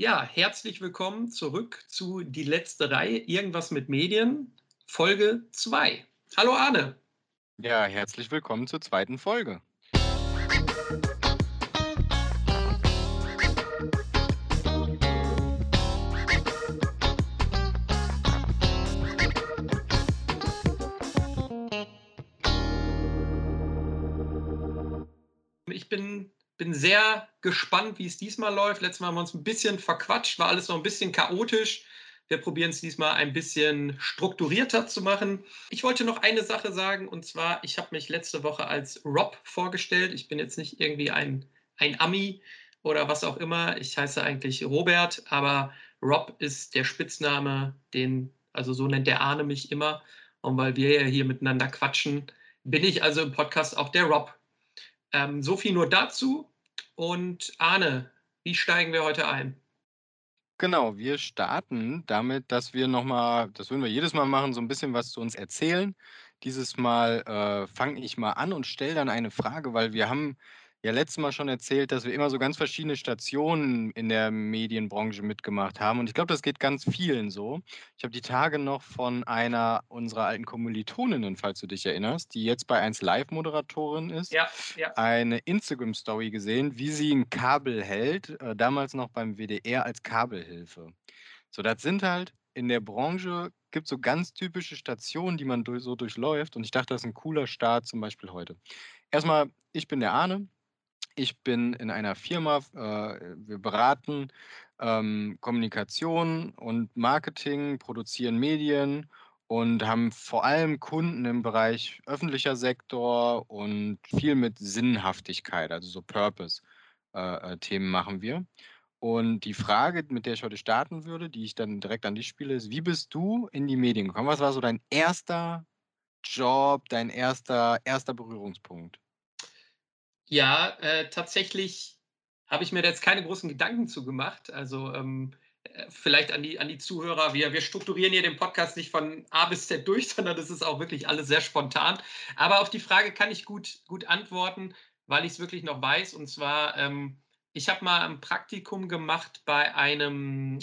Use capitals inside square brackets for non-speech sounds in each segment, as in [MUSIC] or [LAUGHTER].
Ja, herzlich willkommen zurück zu Die letzte Reihe, Irgendwas mit Medien, Folge 2. Hallo Arne. Ja, herzlich willkommen zur zweiten Folge. Sehr gespannt, wie es diesmal läuft. Letztes Mal haben wir uns ein bisschen verquatscht, war alles noch ein bisschen chaotisch. Wir probieren es diesmal ein bisschen strukturierter zu machen. Ich wollte noch eine Sache sagen, und zwar, ich habe mich letzte Woche als Rob vorgestellt. Ich bin jetzt nicht irgendwie ein, ein Ami oder was auch immer. Ich heiße eigentlich Robert, aber Rob ist der Spitzname, den, also so nennt der Arne mich immer. Und weil wir ja hier miteinander quatschen, bin ich also im Podcast auch der Rob. Ähm, so viel nur dazu. Und Arne, wie steigen wir heute ein? Genau, wir starten damit, dass wir nochmal, das würden wir jedes Mal machen, so ein bisschen was zu uns erzählen. Dieses Mal äh, fange ich mal an und stelle dann eine Frage, weil wir haben ja letztes Mal schon erzählt, dass wir immer so ganz verschiedene Stationen in der Medienbranche mitgemacht haben. Und ich glaube, das geht ganz vielen so. Ich habe die Tage noch von einer unserer alten Kommilitoninnen, falls du dich erinnerst, die jetzt bei 1 Live-Moderatorin ist, Ja, ja. eine Instagram-Story gesehen, wie sie ein Kabel hält, äh, damals noch beim WDR als Kabelhilfe. So, das sind halt in der Branche gibt so ganz typische Stationen, die man so durchläuft. Und ich dachte, das ist ein cooler Start, zum Beispiel heute. Erstmal, ich bin der Arne. Ich bin in einer Firma, äh, wir beraten ähm, Kommunikation und Marketing, produzieren Medien und haben vor allem Kunden im Bereich öffentlicher Sektor und viel mit Sinnhaftigkeit, also so Purpose-Themen äh, äh, machen wir. Und die Frage, mit der ich heute starten würde, die ich dann direkt an dich spiele, ist: Wie bist du in die Medien gekommen? Was war so dein erster Job, dein erster erster Berührungspunkt? Ja, äh, tatsächlich habe ich mir jetzt keine großen Gedanken zu gemacht. Also ähm, äh, vielleicht an die, an die Zuhörer, wir, wir strukturieren hier den Podcast nicht von A bis Z durch, [LAUGHS] sondern das ist auch wirklich alles sehr spontan. Aber auf die Frage kann ich gut, gut antworten, weil ich es wirklich noch weiß. Und zwar, ähm, ich habe mal ein Praktikum gemacht bei einem,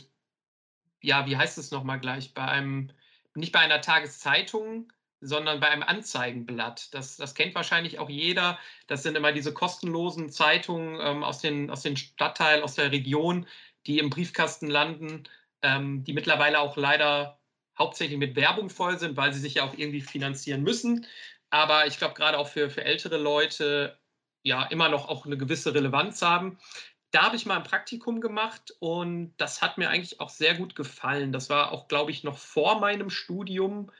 ja, wie heißt es nochmal gleich, bei einem, nicht bei einer Tageszeitung, sondern bei einem Anzeigenblatt. Das, das kennt wahrscheinlich auch jeder. Das sind immer diese kostenlosen Zeitungen ähm, aus, den, aus den Stadtteilen, aus der Region, die im Briefkasten landen, ähm, die mittlerweile auch leider hauptsächlich mit Werbung voll sind, weil sie sich ja auch irgendwie finanzieren müssen. Aber ich glaube, gerade auch für, für ältere Leute ja immer noch auch eine gewisse Relevanz haben. Da habe ich mal ein Praktikum gemacht und das hat mir eigentlich auch sehr gut gefallen. Das war auch, glaube ich, noch vor meinem Studium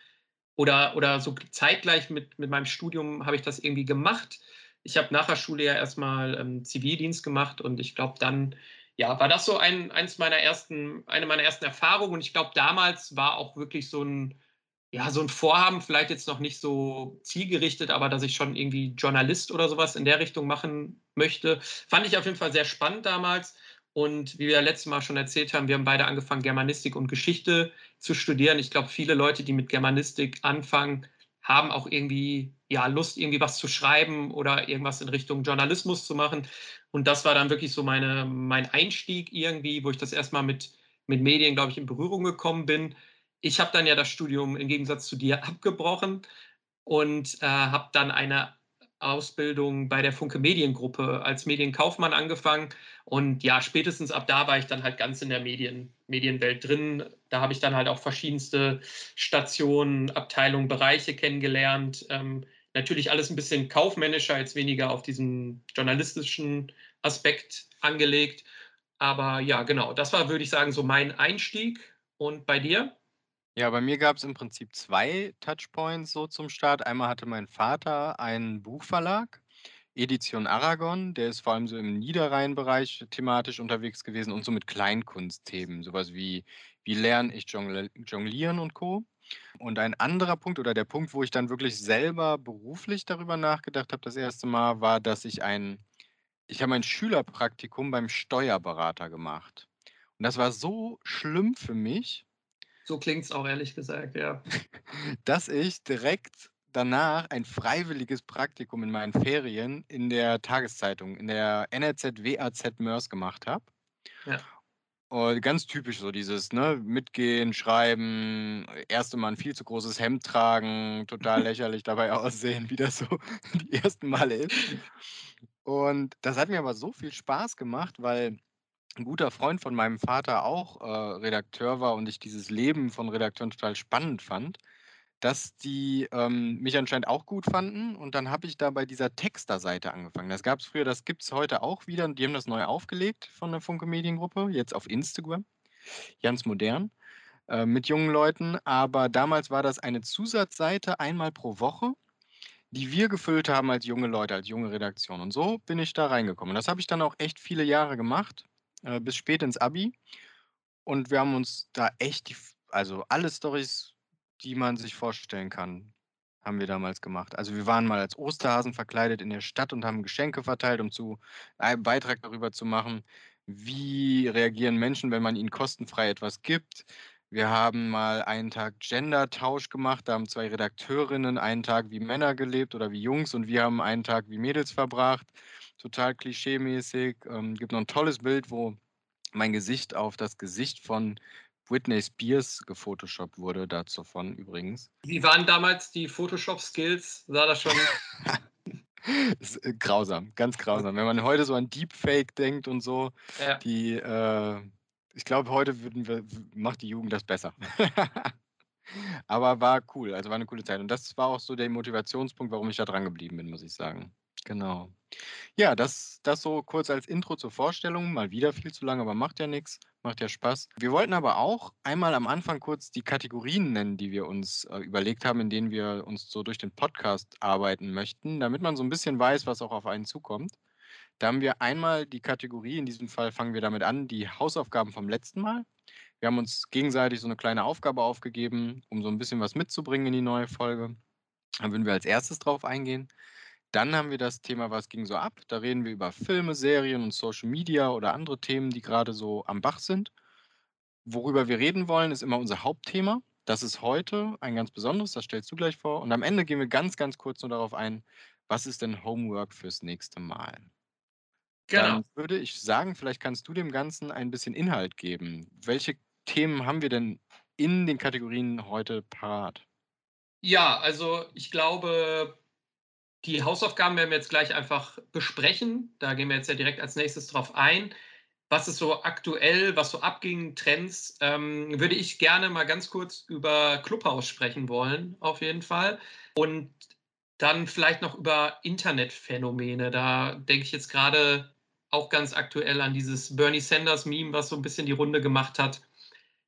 oder, oder so zeitgleich mit, mit meinem Studium habe ich das irgendwie gemacht. Ich habe nach der Schule ja erstmal ähm, Zivildienst gemacht und ich glaube, dann ja, war das so ein, eins meiner ersten, eine meiner ersten Erfahrungen. Und ich glaube, damals war auch wirklich so ein, ja, so ein Vorhaben, vielleicht jetzt noch nicht so zielgerichtet, aber dass ich schon irgendwie Journalist oder sowas in der Richtung machen möchte. Fand ich auf jeden Fall sehr spannend damals. Und wie wir letztes Mal schon erzählt haben, wir haben beide angefangen, Germanistik und Geschichte zu studieren. Ich glaube, viele Leute, die mit Germanistik anfangen, haben auch irgendwie ja, Lust, irgendwie was zu schreiben oder irgendwas in Richtung Journalismus zu machen. Und das war dann wirklich so meine, mein Einstieg irgendwie, wo ich das erstmal mit, mit Medien, glaube ich, in Berührung gekommen bin. Ich habe dann ja das Studium im Gegensatz zu dir [LAUGHS] abgebrochen und äh, habe dann eine Ausbildung bei der Funke Mediengruppe als Medienkaufmann angefangen. Und ja, spätestens ab da war ich dann halt ganz in der Medien, Medienwelt drin. Da habe ich dann halt auch verschiedenste Stationen, Abteilungen, Bereiche kennengelernt. Ähm, natürlich alles ein bisschen kaufmännischer, jetzt weniger auf diesen journalistischen Aspekt angelegt. Aber ja, genau, das war, würde ich sagen, so mein Einstieg. Und bei dir? Ja, bei mir gab es im Prinzip 2 Touchpoints so zum Start. Einmal hatte mein Vater einen Buchverlag, Edition Aragon, der ist vor allem so im Niederrhein-Bereich thematisch unterwegs gewesen und so mit Kleinkunstthemen, sowas wie wie lerne ich Jongl Jonglieren und Co. Und ein anderer Punkt oder der Punkt, wo ich dann wirklich selber beruflich darüber nachgedacht habe das erste Mal, war, dass ich ein ich habe ein Schülerpraktikum beim Steuerberater gemacht. Und das war so schlimm für mich So klingt es auch ehrlich gesagt, ja. [LAUGHS] dass ich direkt danach ein freiwilliges Praktikum in meinen Ferien in der Tageszeitung, in der NRZ WAZ Mörs gemacht habe. Ja. Und ganz typisch so dieses, ne, mitgehen, schreiben, erste Mal 'n viel zu großes Hemd tragen, total [LAUGHS] lächerlich dabei aussehen, wie das so [LAUGHS] die ersten Male ist. Und das hat mir aber so viel Spaß gemacht, weil 'n guter Freund von meinem Vater auch, äh, Redakteur war und ich dieses Leben von Redakteuren total spannend fand, dass die, ähm, mich anscheinend auch gut fanden und dann habe ich da bei dieser Texter-Seite angefangen. Das gab's früher, das gibt's heute auch wieder die haben das neu aufgelegt von der Funke Mediengruppe, jetzt auf Instagram, ganz modern, äh, mit jungen Leuten. Aber damals war das eine Zusatzseite einmal pro Woche, die wir gefüllt haben als junge Leute, als junge Redaktion. Und so bin ich da reingekommen. Und das habe ich dann auch echt viele Jahre gemacht, äh, bis spät ins Abi. Und wir haben uns da echt die also alle Storys, die man sich vorstellen kann, haben wir damals gemacht. Also, wir waren mal als Osterhasen verkleidet in der Stadt und haben Geschenke verteilt, um zu einen Beitrag darüber zu machen, wie reagieren Menschen, wenn man ihnen kostenfrei etwas gibt. Wir haben mal einen Tag Gender-Tausch gemacht, da haben 2 Redakteurinnen einen Tag wie Männer gelebt oder wie Jungs und wir haben einen Tag wie Mädels verbracht, total klischeemäßig. Ähm, gibt noch 'n tolles Bild, wo mein Gesicht auf das Gesicht von Britney Spears gefotoshoppt wurde, dazu von übrigens. Wie waren damals die Photoshop-Skills? Sah das schon [LAUGHS] Ist, äh, grausam, ganz grausam. Wenn man heute so an Deepfake denkt und so, Ja. die, äh ich glaube, heute würden wir macht die Jugend das besser. [LAUGHS] Aber war cool, also war 'ne coole Zeit. Und das war auch so der Motivationspunkt, warum ich da dran geblieben bin, muss ich sagen. Genau. Ja, das das so kurz als Intro zur Vorstellung, mal wieder viel zu lang, aber macht ja nix, macht ja Spaß. Wir wollten aber auch einmal am Anfang kurz die Kategorien nennen, die wir uns, äh, überlegt haben, in denen wir uns so durch den Podcast arbeiten möchten, damit man so 'n bisschen weiß, was auch auf einen zukommt. Da haben wir einmal die Kategorie, in diesem Fall fangen wir damit an, die Hausaufgaben vom letzten Mal. Wir haben uns gegenseitig so 'ne kleine Aufgabe aufgegeben, um so 'n bisschen was mitzubringen in die neue Folge. Da würden wir als Erstes drauf eingehen. Dann haben wir das Thema „Was ging so ab?“ Da reden wir über Filme, Serien und Social Media oder andere Themen, die grade so am Bach sind. Worüber wir reden wollen, ist immer unser Hauptthema. Das ist heute ein ganz besonderes, das stellst du gleich vor. Und am Ende gehen wir ganz, ganz kurz nur darauf ein: Was ist denn Homework fürs nächste Mal? Genau. Dann würde ich sagen, vielleicht kannst du dem Ganzen ein bisschen Inhalt geben. Welche Themen haben wir denn in den Kategorien heute parat? Ja, also ich glaube, die Hausaufgaben werden wir jetzt gleich einfach besprechen. Da gehen wir jetzt ja direkt als Nächstes drauf ein. Was ist so aktuell, was so abging, Trends, ähm, würde ich gerne mal ganz kurz über Clubhouse sprechen wollen, auf jeden Fall. Und dann vielleicht noch über Internetphänomene. Da denke ich jetzt grade auch ganz aktuell an dieses Bernie Sanders Meme, was so 'n bisschen die Runde gemacht hat.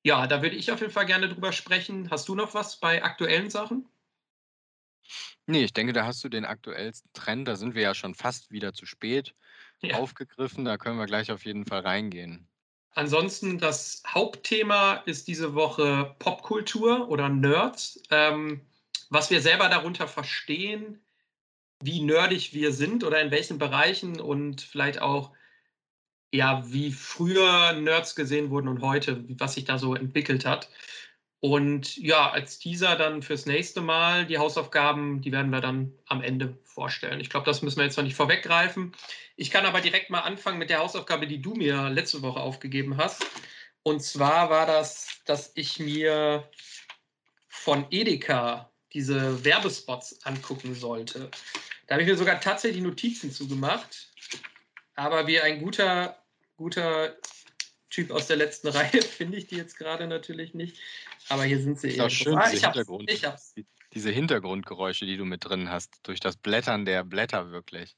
Ja, da würde ich auf jeden Fall gerne drüber sprechen. Hast du noch was bei aktuellen Sachen? Ne, ich denke, da hast du den aktuellsten Trend, da sind wir ja schon fast wieder zu spät, Ja. aufgegriffen. Da können wir gleich auf jeden Fall reingehen. Ansonsten das Hauptthema ist diese Woche Popkultur oder Nerds. Ähm, was wir selber darunter verstehen, wie nerdig wir sind oder in welchen Bereichen und vielleicht auch ja, wie früher Nerds gesehen wurden und heute, was sich da so entwickelt hat. Und ja, als Teaser dann fürs nächste Mal die Hausaufgaben, die werden wir dann am Ende vorstellen. Ich glaube, das müssen wir jetzt noch nicht vorweggreifen. Ich kann aber direkt mal anfangen mit der Hausaufgabe, die du mir letzte Woche aufgegeben hast. Und zwar war das, dass ich mir von Edeka diese Werbespots angucken sollte. Da habe ich mir sogar tatsächlich Notizen zu gemacht. Aber wie ein guter guter Typ aus der letzten [LAUGHS] Reihe finde ich die jetzt grade natürlich nicht. Aber hier sind sie irgendwo. schön, Ah, diese ich es, Hintergrund ich es. die diese Hintergrundgeräusche, die du mit drin hast, durch das Blättern der Blätter wirklich.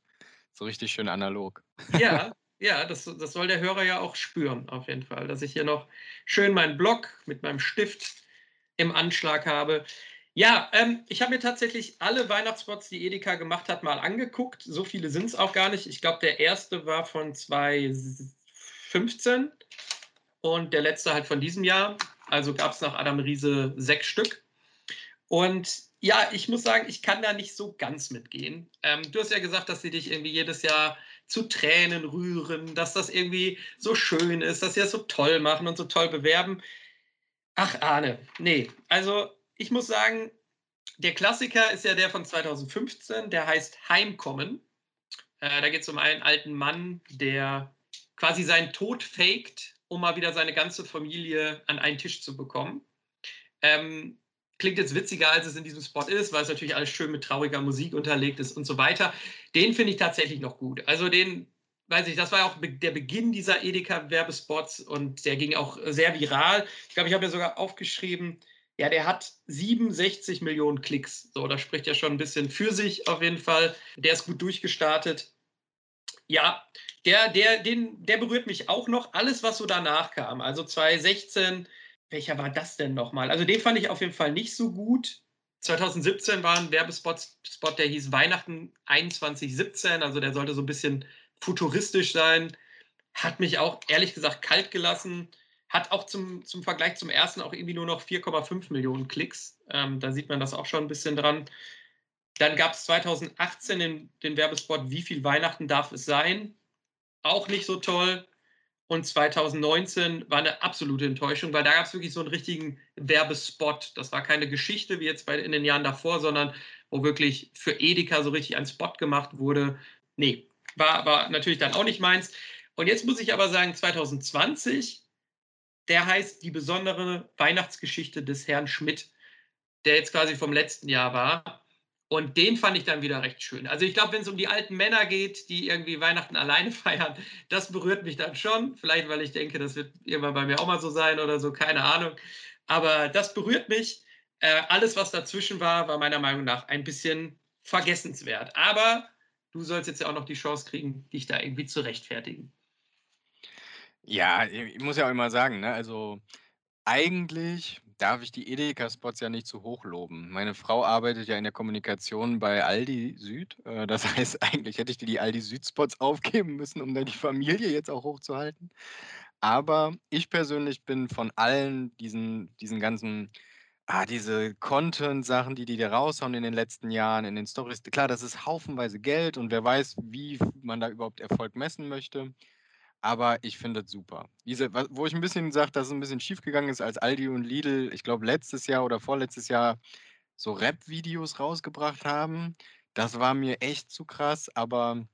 So richtig schön analog. Ja, [LAUGHS] ja, das das soll der Hörer ja auch spüren auf jeden Fall, dass ich hier noch schön meinen Block mit meinem Stift im Anschlag habe. Ja, ähm, ich habe mir tatsächlich alle Weihnachtsspots, die Edeka gemacht hat, mal angeguckt. So viele sind's auch gar nicht. Ich glaube, der 1. war von 2015 und der letzte halt von diesem Jahr. Also gab's nach Adam Riese 6 Stück. Und ja, ich muss sagen, ich kann da nicht so ganz mitgehen. Ähm, du hast ja gesagt, dass sie dich irgendwie jedes Jahr zu Tränen rühren, dass das irgendwie so schön ist, dass sie das so toll machen und so toll bewerben. Ach, Arne, ne. Also, ich muss sagen, der Klassiker ist ja der von 2015, der heißt „Heimkommen“. Äh, da geht's um einen alten Mann, der quasi seinen Tod faked, um mal wieder seine ganze Familie an einen Tisch zu bekommen. Ähm, klingt jetzt witziger, als es in diesem Spot ist, weil es natürlich alles schön mit trauriger Musik unterlegt ist und so weiter. Den finde ich tatsächlich noch gut. Also den, weiß ich, das war ja auch der Beginn dieser Edeka-Werbespots und der ging auch sehr viral. Ich glaube, ich habe ja sogar aufgeschrieben, ja, der hat 67 Millionen Klicks. So, das spricht ja schon ein bisschen für sich auf jeden Fall. Der ist gut durchgestartet. Ja, der, der, den, der berührt mich auch noch. Alles, was so danach kam. Also 2016, welcher war das denn nochmal? Also den fand ich auf jeden Fall nicht so gut. 2017 war ein Werbespot, Spot, der hieß Weihnachten 2117. Also der sollte so ein bisschen futuristisch sein. Hat mich auch ehrlich gesagt kalt gelassen. Hat auch zum, zum Vergleich zum ersten auch irgendwie nur noch 4,5 Millionen Klicks. Ähm, da sieht man das auch schon ein bisschen dran. Dann gab es 2018 den, den Werbespot Wie viel Weihnachten darf es sein? Auch nicht so toll. Und 2019 war eine absolute Enttäuschung, weil da gab es wirklich so einen richtigen Werbespot. Das war keine Geschichte wie jetzt bei, in den Jahren davor, sondern wo wirklich für Edeka so richtig ein Spot gemacht wurde. Nee, war, war natürlich dann auch nicht meins. Und jetzt muss ich aber sagen, 2020, der heißt die besondere Weihnachtsgeschichte des Herrn Schmidt, der jetzt quasi vom letzten Jahr war. Und den fand ich dann wieder recht schön. Also ich glaube, wenn es um die alten Männer geht, die irgendwie Weihnachten alleine [LAUGHS] feiern, das berührt mich dann schon. Vielleicht, weil ich denke, das wird irgendwann bei mir auch mal so sein oder so, keine Ahnung. Aber das berührt mich. Äh, alles, was dazwischen war, war meiner Meinung nach ein bisschen vergessenswert. Aber du sollst jetzt ja auch noch die Chance kriegen, dich da irgendwie zu rechtfertigen. Ja, ich muss ja auch immer sagen, ne, also eigentlich darf ich die Edeka-Spots ja nicht zu hoch loben. Meine Frau arbeitet ja in der Kommunikation bei Aldi Süd. Äh, das [LAUGHS] heißt, eigentlich hätte ich dir die Aldi Süd-Spots aufgeben müssen, um dann die Familie jetzt auch hochzuhalten. Aber ich persönlich bin von allen diesen, diesen ganzen, ah, diese Content-Sachen, die die da raushauen in den letzten Jahren, in den Stories. Klar, das ist haufenweise Geld und wer weiß, wie man da überhaupt Erfolg messen möchte. Aber ich finde es super. Diese wo ich ein bisschen sage, dass es ein bisschen schiefgegangen ist, als Aldi und Lidl, ich glaube, letztes Jahr oder vorletztes Jahr so Rap-Videos rausgebracht haben. Das war mir echt zu krass, aber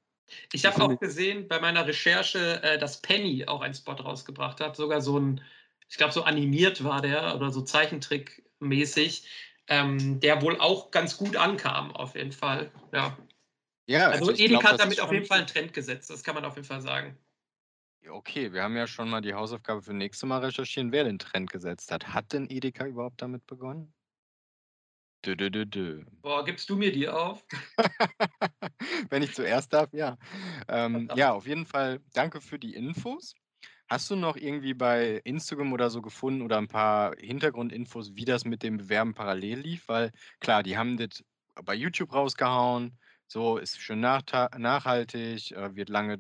Ich habe auch gesehen bei meiner Recherche, äh, dass Penny auch einen Spot rausgebracht hat, sogar so ein, ich glaube, so animiert war der oder so Zeichentrickmäßig, ähm, der wohl auch ganz gut ankam auf jeden Fall, ja. Ja, Also also Edeka hat damit auf jeden Fall einen Trend gesetzt, das kann man auf jeden Fall sagen. Okay, wir haben ja schon mal die Hausaufgabe für nächstes Mal recherchieren, wer den Trend gesetzt hat. Hat denn Edeka überhaupt damit begonnen? Dö, dö, dö, dö. Boah, gibst du mir die auf? [LAUGHS] Wenn ich zuerst darf, ja. Ähm, ja, auf jeden Fall danke für die Infos. Hast du noch irgendwie bei Instagram oder so gefunden oder ein paar Hintergrundinfos, wie das mit dem Bewerben parallel lief? Weil klar, die haben das bei YouTube rausgehauen, so ist schön nachhaltig, äh, wird lange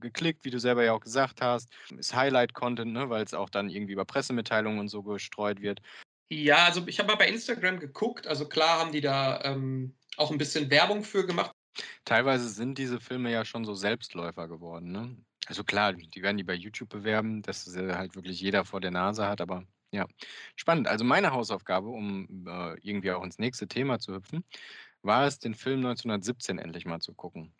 geklickt, wie du selber ja auch gesagt hast, ist Highlight-Content, ne, weil es auch dann irgendwie über Pressemitteilungen und so gestreut wird. Ja, also ich habe mal bei Instagram geguckt. Also klar haben die da ähm, auch ein bisschen Werbung für gemacht. Teilweise sind diese Filme ja schon so Selbstläufer geworden, ne? Also klar, die werden die bei YouTube bewerben, dass sie halt wirklich jeder vor der Nase hat, aber ja, spannend. Also meine Hausaufgabe, um äh, irgendwie auch ins nächste Thema zu hüpfen, war es, den Film 1917 endlich mal zu gucken.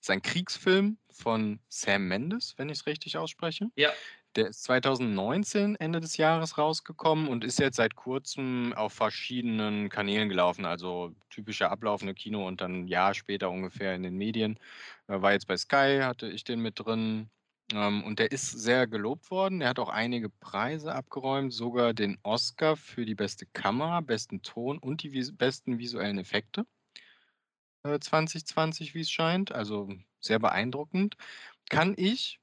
Ist ein Kriegsfilm von Sam Mendes, wenn ich es richtig ausspreche. Ja. Der ist 2019 Ende des Jahres rausgekommen und ist jetzt seit Kurzem auf verschiedenen Kanälen gelaufen. Also typischer Ablauf, 'ne Kino und dann 'n Jahr später ungefähr in den Medien. Äh, war jetzt bei Sky, hatte ich den mit drin. Ähm, und der ist sehr gelobt worden. Er hat auch einige Preise abgeräumt, sogar den Oscar für die beste Kamera, besten Ton und die besten visuellen Effekte äh, 2020, wie es scheint. Also sehr beeindruckend. Kann ich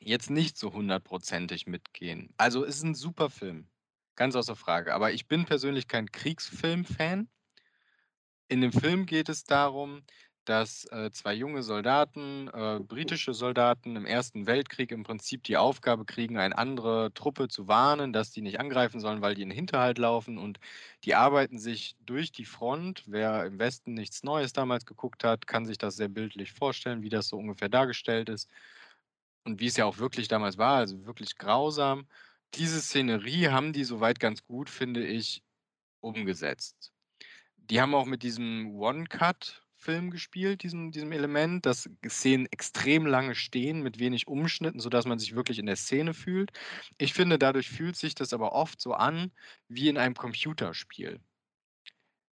jetzt nicht so hundertprozentig mitgehen. Also, ist 'n super Film, ganz außer Frage. Aber ich bin persönlich kein Kriegsfilm-Fan. In dem Film geht es darum, dass, äh, 2 junge Soldaten, äh, britische Soldaten im Ersten Weltkrieg im Prinzip die Aufgabe kriegen, eine andere Truppe zu warnen, dass die nicht angreifen sollen, weil die in den Hinterhalt laufen und die arbeiten sich durch die Front. Wer im Westen nichts Neues damals geguckt hat, kann sich das sehr bildlich vorstellen, wie das so ungefähr dargestellt ist und wie es ja auch wirklich damals war, also wirklich grausam. Diese Szenerie haben die soweit ganz gut, finde ich, umgesetzt. Die haben auch mit diesem One-Cut Film gespielt, diesem diesem Element, dass Szenen extrem lange stehen mit wenig Umschnitten, sodass man sich wirklich in der Szene fühlt. Ich finde, dadurch fühlt sich das aber oft so an wie in einem Computerspiel.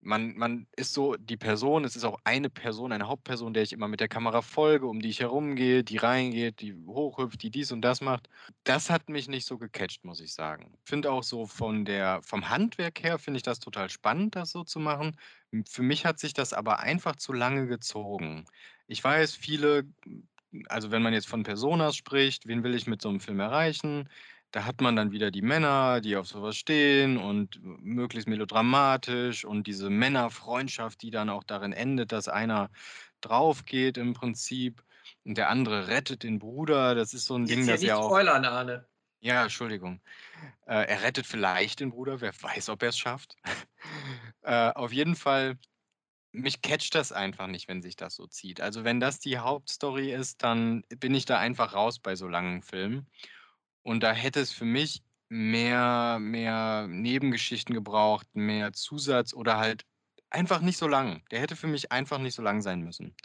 Man man ist so die Person es ist auch eine Person, eine Hauptperson, der ich immer mit der Kamera folge, um die ich herumgehe, die reingeht, die hochhüpft, die dies und das macht. Das hat mich nicht so gecatcht, muss ich sagen. Finde auch so von der vom Handwerk her finde ich das total spannend, das so zu machen. Für mich hat sich das aber einfach zu lange gezogen. Ich weiß, viele also, wenn man jetzt von Personas spricht, wen will ich mit so 'nem Film erreichen? Da hat man dann wieder die Männer, die auf so was stehen und möglichst melodramatisch und diese Männerfreundschaft, die dann auch darin endet, dass einer draufgeht im Prinzip und der andere rettet den Bruder. Das ist so 'n Ding, Jetzt hier das ja auch spoilern, Arne. Ja, Entschuldigung. Äh, er rettet vielleicht den Bruder, wer weiß, ob er's schafft. [LAUGHS] Äh, auf jeden Fall, mich catcht das einfach nicht, wenn sich das so zieht. Also, wenn das die Hauptstory ist, dann bin ich da einfach raus bei so langen Filmen. Und da hätte es für mich mehr mehr Nebengeschichten gebraucht, mehr Zusatz oder halt einfach nicht so lang. Der hätte für mich einfach nicht so lang sein müssen.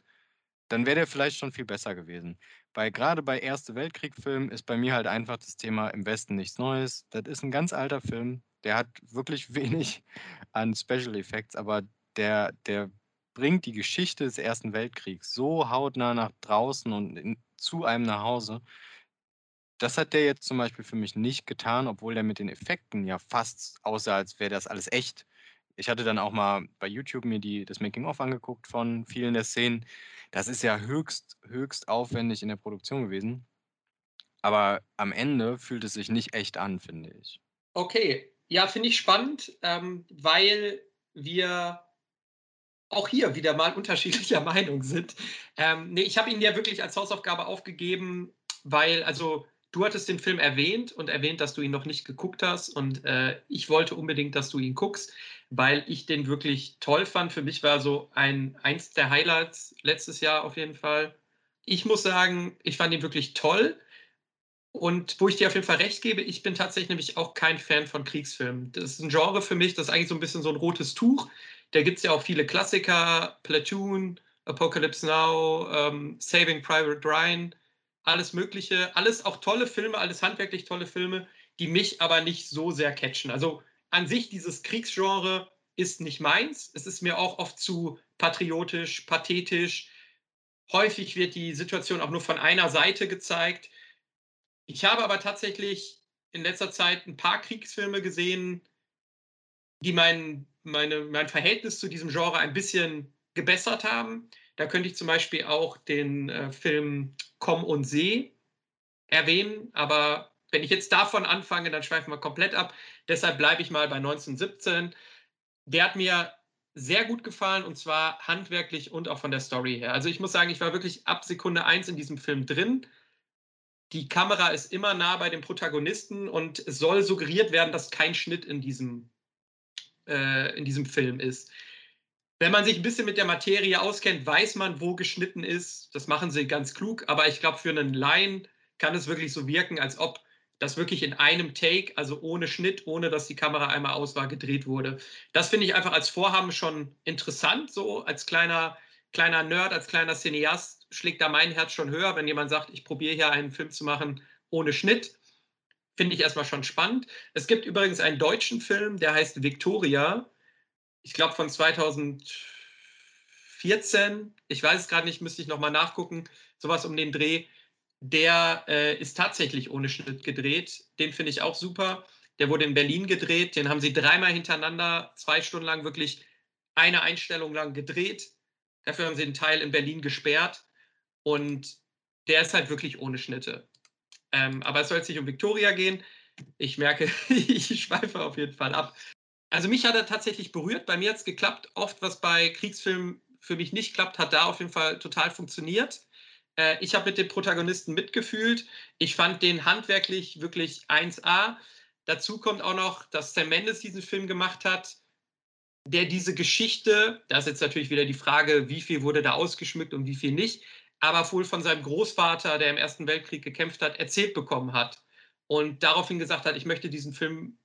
Dann wäre der vielleicht schon viel besser gewesen. Weil grade bei Erste-Weltkrieg-Filmen ist bei mir halt einfach das Thema „Im Westen nichts Neues“. Das ist 'n ganz alter Film, der hat wirklich [LAUGHS] wenig an Special Effects, aber der der bringt die Geschichte des Ersten Weltkriegs so hautnah nach draußen und in zu einem nach Hause. Das hat der jetzt zum Beispiel für mich nicht getan, obwohl der mit den Effekten ja fast aussah, als wäre das alles echt. Ich hatte dann auch mal bei YouTube mir die das Making of angeguckt von vielen der Szenen. Das ist ja höchst höchst aufwendig in der Produktion gewesen. Aber am Ende fühlt es sich nicht echt an, finde ich. Okay, ja, finde ich spannend, ähm, weil wir auch hier wieder mal [LAUGHS] unterschiedlicher Meinung sind. Ähm, ne, ich habe ihn ja wirklich als Hausaufgabe aufgegeben, weil also, du hattest den Film erwähnt und erwähnt, dass du ihn noch nicht geguckt hast und, äh, ich wollte unbedingt, dass du ihn guckst, weil ich den wirklich toll fand. Für mich war so ein eins der Highlights letztes Jahr auf jeden Fall. Ich muss sagen, ich fand ihn wirklich toll und wo ich dir auf jeden Fall recht gebe, ich bin tatsächlich nämlich auch kein Fan von Kriegsfilmen. Das ist 'n Genre für mich, das ist eigentlich so 'n bisschen so 'n rotes Tuch. Da gibt's ja auch viele Klassiker, „Platoon“, „Apocalypse Now“, ähm, „Saving Private Ryan“, alles Mögliche. Alles auch tolle Filme, alles handwerklich tolle Filme, die mich aber nicht so sehr catchen. Also, an sich dieses Kriegsgenre ist nicht meins. Es ist mir auch oft zu patriotisch, pathetisch. Häufig wird die Situation auch nur von einer Seite gezeigt. Ich habe aber tatsächlich in letzter Zeit 'n paar Kriegsfilme gesehen die mein meine mein Verhältnis zu diesem Genre ein bisschen gebessert haben. Da könnte ich zum Beispiel auch den, äh, Film „Komm und Seh“ erwähnen, aber wenn ich jetzt davon anfange, dann schweifen wir komplett ab. Deshalb bleibe ich mal bei „1917“. Der hat mir sehr gut gefallen und zwar handwerklich und auch von der Story her. Also, ich muss sagen, ich war wirklich ab Sekunde 1 in diesem Film drin. Die Kamera ist immer nah bei dem Protagonisten und es soll suggeriert werden, dass kein Schnitt in diesem äh, in diesem Film ist. Wenn man sich 'n bisschen mit der Materie auskennt, weiß man, wo geschnitten ist. Das machen sie ganz klug, aber ich glaube, für 'nen Laien kann es wirklich so wirken, als ob das wirklich in einem Take, also ohne Schnitt, ohne dass die Kamera einmal aus war, gedreht wurde. Das finde ich einfach als Vorhaben schon interessant so als kleiner kleiner Nerd, als kleiner Cineast schlägt da mein Herz schon höher, wenn jemand sagt: „Ich probiere hier einen Film zu machen ohne Schnitt.“ Finde ich erst mal schon spannend. Es gibt übrigens einen deutschen Film, der heißt „Viktoria“. Ich glaube von 2014. Ich weiß es grad nicht, müsste ich noch mal nachgucken, so was um den Dreh. Der, äh, ist tatsächlich ohne Schnitt gedreht. Den finde ich auch super. Der wurde in Berlin gedreht. Den haben sie dreimal hintereinander 2 Stunden lang wirklich eine Einstellung lang gedreht. Dafür haben sie 'n Teil in Berlin gesperrt und der ist halt wirklich ohne Schnitte. Ähm, aber es soll jetzt nicht um „Viktoria“ gehen. Ich merke, [LAUGHS] ich schweife auf jeden Fall ab. Also, mich hat er tatsächlich berührt. Bei mir hat's geklappt. Oft, was bei Kriegsfilmen für mich nicht klappt, hat da auf jeden Fall total funktioniert. Äh, ich habe mit dem Protagonisten mitgefühlt. Ich fand den handwerklich wirklich 1A. Dazu kommt auch noch, dass Sam Mendes diesen Film gemacht hat, der diese Geschichte da ist jetzt natürlich wieder die Frage, wie viel wurde da ausgeschmückt und wie viel nicht, aber wohl von seinem Großvater, der im Ersten Weltkrieg gekämpft hat, erzählt bekommen hat und daraufhin gesagt hat: „Ich möchte diesen Film,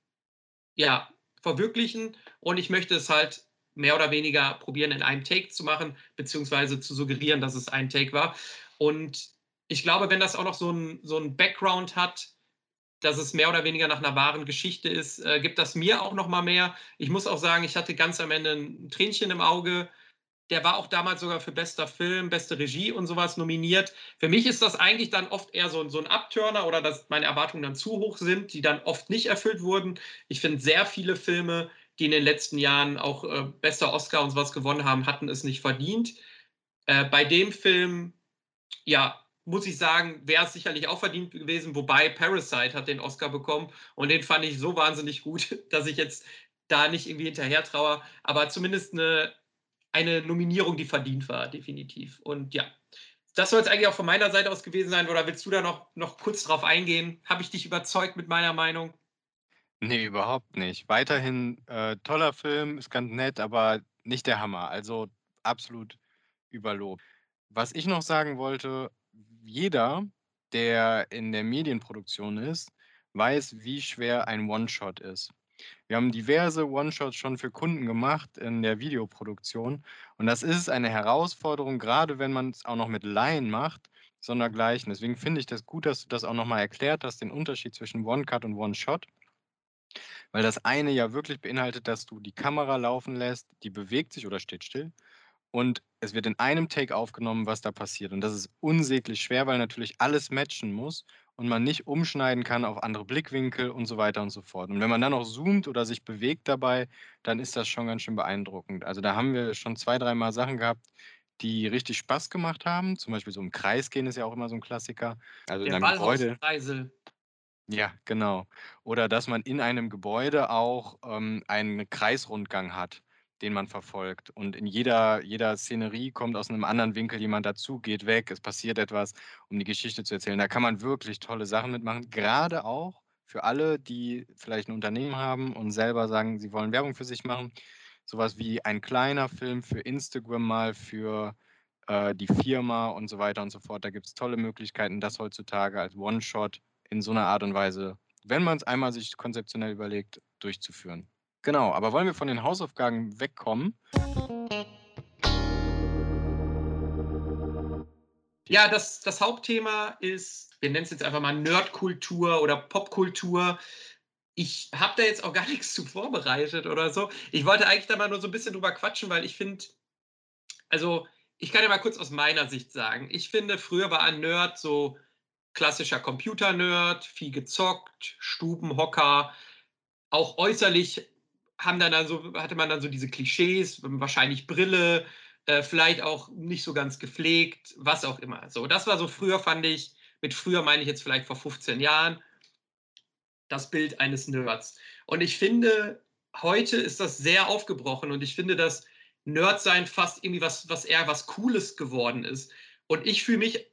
ja, verwirklichen und ich möchte es halt mehr oder weniger probieren, in einem Take zu machen, beziehungsweise zu suggerieren, dass es ein Take war. Und ich glaube, wenn das auch noch so ein, so ein Background hat, dass es mehr oder weniger nach einer wahren Geschichte ist, äh, gibt das mir auch noch mal mehr. Ich muss auch sagen, ich hatte ganz am Ende ein Tränchen im Auge. Der war auch damals sogar für bester Film, beste Regie und sowas nominiert. Für mich ist das eigentlich dann oft eher so, so ein Abturner oder dass meine Erwartungen dann zu hoch sind, die dann oft nicht erfüllt wurden. Ich finde, sehr viele Filme, die in den letzten Jahren auch äh, bester Oscar und sowas gewonnen haben, hatten es nicht verdient. Äh, bei dem Film, ja, muss ich sagen, wäre es sicherlich auch verdient gewesen, wobei Parasite hat den Oscar bekommen und den fand ich so wahnsinnig gut, [LAUGHS] dass ich jetzt da nicht irgendwie hinterher traue, aber zumindest eine, eine Nominierung, die verdient war, definitiv. Und ja, das soll es eigentlich auch von meiner Seite aus gewesen sein, oder willst du da noch, noch kurz drauf eingehen? Habe ich dich überzeugt mit meiner Meinung? Nee, überhaupt nicht. Weiterhin äh, toller Film, ist ganz nett, aber nicht der Hammer. Also absolut überlobt. Was ich noch sagen wollte, jeder, der in der Medienproduktion ist, weiß, wie schwer ein One-Shot ist. Wir haben diverse One-Shots schon für Kunden gemacht in der Videoproduktion und das ist eine Herausforderung, gerade wenn man es auch noch mit Laien macht, sondergleichen. Deswegen finde ich das gut, dass du das auch noch mal erklärt hast, den Unterschied zwischen One-Cut und One-Shot. Weil das eine ja wirklich beinhaltet, dass du die Kamera laufen lässt, die bewegt sich oder steht still und es wird in einem Take aufgenommen, was da passiert. Und das ist unsäglich schwer, weil natürlich alles matchen muss und man nicht umschneiden kann auf andere Blickwinkel und so weiter und so fort. Und wenn man dann noch zoomt oder sich bewegt dabei, dann ist das schon ganz schön beeindruckend. Also da haben wir schon zwei, dreimal Sachen gehabt, die richtig Spaß gemacht haben. Zum Beispiel so im Kreis gehen ist ja auch immer so ein Klassiker. Also Der in einem Gebäude. Ja, genau. Oder dass man in einem Gebäude auch ähm, einen Kreisrundgang hat den man verfolgt. Und in jeder, jeder Szenerie kommt aus einem anderen Winkel jemand dazu, geht weg, es passiert etwas, um die Geschichte zu erzählen. Da kann man wirklich tolle Sachen mitmachen, gerade auch für alle, die vielleicht ein Unternehmen haben und selber sagen, sie wollen Werbung für sich machen. Sowas wie ein kleiner Film für Instagram mal, für äh, die Firma und so weiter und so fort. Da gibt es tolle Möglichkeiten, das heutzutage als One-Shot in so einer Art und Weise, wenn man es einmal sich konzeptionell überlegt, durchzuführen. Genau, aber wollen wir von den Hausaufgaben wegkommen? Ja, das, das Hauptthema ist, wir nennen es jetzt einfach mal Nerdkultur oder Popkultur. Ich habe da jetzt auch gar [LAUGHS] nichts zu vorbereitet oder so. Ich wollte eigentlich da mal nur so ein bisschen drüber quatschen, weil ich finde, also ich kann ja mal kurz aus meiner Sicht sagen. Ich finde, früher war ein Nerd so klassischer Computer-Nerd, viel gezockt, Stubenhocker, auch äußerlich haben dann also, hatte man dann so diese Klischees, wahrscheinlich Brille, äh, vielleicht auch nicht so ganz gepflegt, was auch immer. So, das war so früher, fand ich, mit früher meine ich jetzt vielleicht vor 15 Jahren, das Bild eines Nerds. Und ich finde, heute ist das sehr aufgebrochen und ich finde, dass Nerdsein fast irgendwie was, was eher was Cooles geworden ist. Und ich fühle mich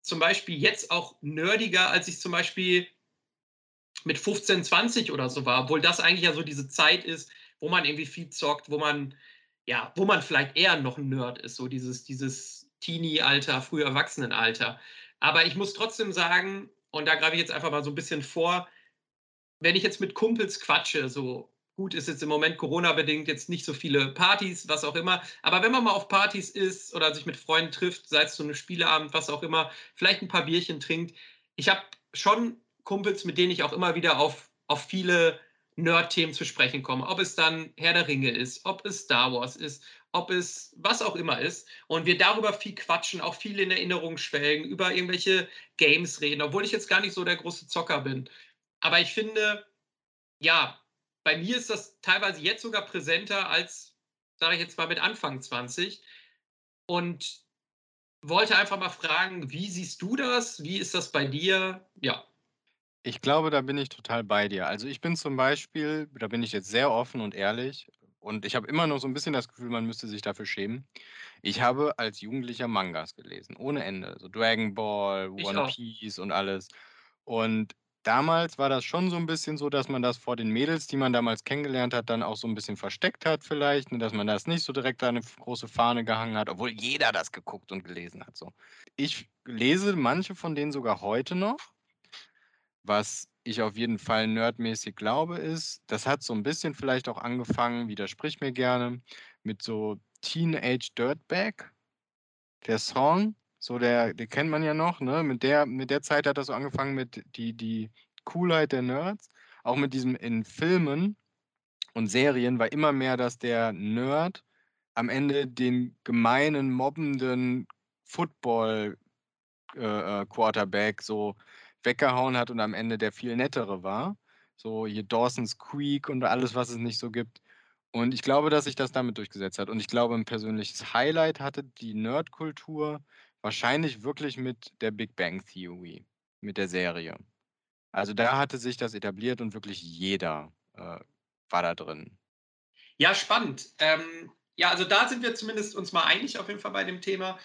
zum Beispiel jetzt auch nerdiger, als ich zum Beispiel mit 15, 20 oder so war, obwohl das eigentlich ja so diese Zeit ist, wo man irgendwie viel zockt, wo man, ja, wo man vielleicht eher noch ein Nerd ist, so dieses, dieses Teenie-Alter, früh Erwachsenenalter. Aber ich muss trotzdem sagen, und da greife ich jetzt einfach mal so ein bisschen vor, wenn ich jetzt mit Kumpels quatsche, so gut ist jetzt im Moment Corona-bedingt jetzt nicht so viele Partys, was auch immer, aber wenn man mal auf Partys ist oder sich mit Freunden trifft, sei es zu einem Spieleabend, was auch immer, vielleicht ein paar Bierchen trinkt, ich habe schon Kumpels, mit denen ich auch immer wieder auf, auf viele Nerd-Themen zu sprechen komme. Ob es dann Herr der Ringe ist, ob es Star Wars ist, ob es was auch immer ist. Und wir darüber viel quatschen, auch viel in Erinnerung schwelgen, über irgendwelche Games reden, obwohl ich jetzt gar nicht so der große Zocker bin. Aber ich finde, ja, bei mir ist das teilweise jetzt sogar präsenter als, sage ich jetzt mal, mit Anfang 20. Und wollte einfach mal fragen, wie siehst du das? Wie ist das bei dir? Ja. Ich glaube, da bin ich total bei dir. Also, ich bin zum Beispiel da bin ich jetzt sehr offen und ehrlich und ich habe immer noch so ein bisschen das Gefühl, man müsste sich dafür schämen. Ich habe als Jugendlicher Mangas gelesen, ohne Ende. So Dragon Ball, Ich One auch. Piece und alles. Und damals war das schon so ein bisschen so, dass man das vor den Mädels, die man damals kennengelernt hat, dann auch so ein bisschen versteckt hat vielleicht, ne, dass man das nicht so direkt an 'ne große Fahne gehangen hat, obwohl jeder das geguckt und gelesen hat so. Ich lese manche von denen sogar heute noch was ich auf jeden Fall nerdmäßig glaube, ist, das hat so 'n bisschen vielleicht auch angefangen, widersprich mir gerne, mit so „Teenage Dirtbag“. Der Song, so der den kennt man ja noch, ne? Mit der mit der Zeit hat das so angefangen mit die die Coolheit der Nerds, auch mit diesem in Filmen und Serien war immer mehr, dass der Nerd am Ende den gemeinen, mobbenden Football äh, äh, Quarterback so weggehauen hat und am Ende der viel nettere war. So hier „Dawson's Creek“ und alles, was es nicht so gibt. Und ich glaube, dass sich das damit durchgesetzt hat. Und ich glaube, 'n persönliches Highlight hatte die Nerdkultur wahrscheinlich wirklich mit der „Big Bang Theory“, mit der Serie. Also, da hatte sich das etabliert und wirklich jeder, äh, war da drin. Ja, spannend. Ähm, ja, also da sind wir zumindest uns mal einig auf jeden Fall bei dem Thema.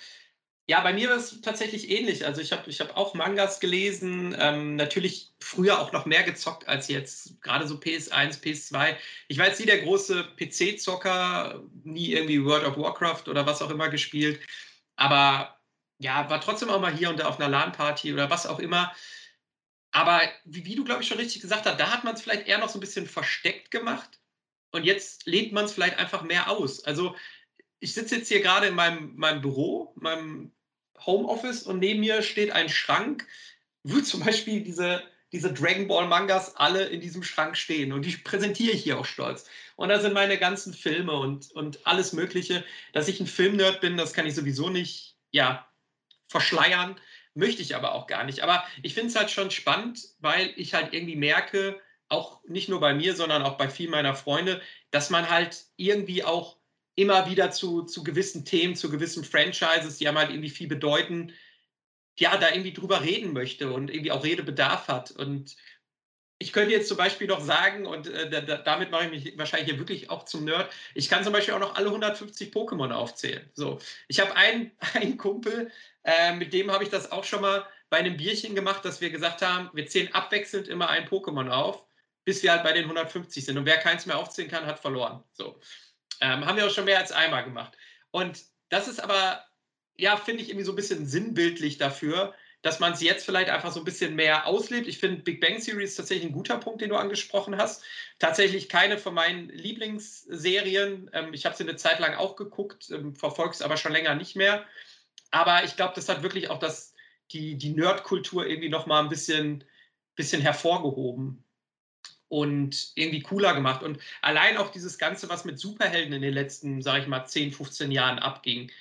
Ja, bei mir war es tatsächlich ähnlich. Also, ich habe ich habe auch Mangas gelesen, ähm, natürlich früher auch noch mehr gezockt als jetzt, grade so PS1, PS2. Ich war jetzt nie der große PC-Zocker, nie irgendwie World of Warcraft oder was auch immer gespielt, aber ja, war trotzdem auch mal hier und da auf 'ner LAN-Party oder was auch immer. Aber wie wie du, glaube ich, schon richtig gesagt hast, da hat man's vielleicht eher noch so 'n bisschen versteckt gemacht und jetzt lebt man's vielleicht einfach mehr aus. Also, ich sitze jetzt hier grade in meinem meinem Büro, meinem Homeoffice und neben mir steht ein Schrank, wo [LAUGHS] zum Beispiel diese diese Dragon-Ball-Mangas alle in diesem Schrank stehen und die präsentiere ich hier auch stolz. Und da sind meine ganzen Filme und und alles Mögliche. Dass ich 'n Film-Nerd bin, das kann ich sowieso nicht, ja, verschleiern, möchte ich aber auch gar nicht. Aber ich finde es halt schon spannend, weil ich halt irgendwie merke, auch nicht nur bei mir, sondern auch bei vielen meiner Freunde, dass man halt irgendwie auch immer wieder zu zu gewissen Themen, zu gewissen Franchises, die einem halt irgendwie viel bedeuten, ja, da irgendwie drüber reden möchte und irgendwie auch Redebedarf hat. Und ich könnte jetzt zum Beispiel noch sagen und, äh, da da damit mache ich mich wahrscheinlich hier wirklich auch zum Nerd. Ich kann zum Beispiel auch noch alle 150 Pokémon aufzählen. So, ich habe einen [LAUGHS] einen Kumpel, äh, mit dem habe ich das auch schon mal bei 'nem Bierchen gemacht, dass wir gesagt haben, wir zählen abwechselnd immer ein Pokémon auf, bis wir halt bei den 150 sind. Und wer keins mehr aufzählen kann, hat verloren. So. Ähm, haben wir auch schon mehr als einmal gemacht. Und das ist aber, ja, finde ich irgendwie so 'n bisschen sinnbildlich dafür, dass man's jetzt vielleicht einfach so 'n bisschen mehr auslebt. Ich finde „Big Bang Theory“ ist tatsächlich 'n guter Punkt, den du angesprochen hast. Tatsächlich keine von meinen Lieblingsserien. Ähm, ich habe sie 'ne Zeit lang auch geguckt, ähm, verfolge es aber schon länger nicht mehr. Aber ich glaube, das hat wirklich auch das die die Nerdkultur irgendwie noch mal 'n bisschen bisschen hervorgehoben und irgendwie cooler gemacht. Und allein auch dieses Ganze, was mit Superhelden in den letzten, sage ich mal, 10, 15 Jahren abging,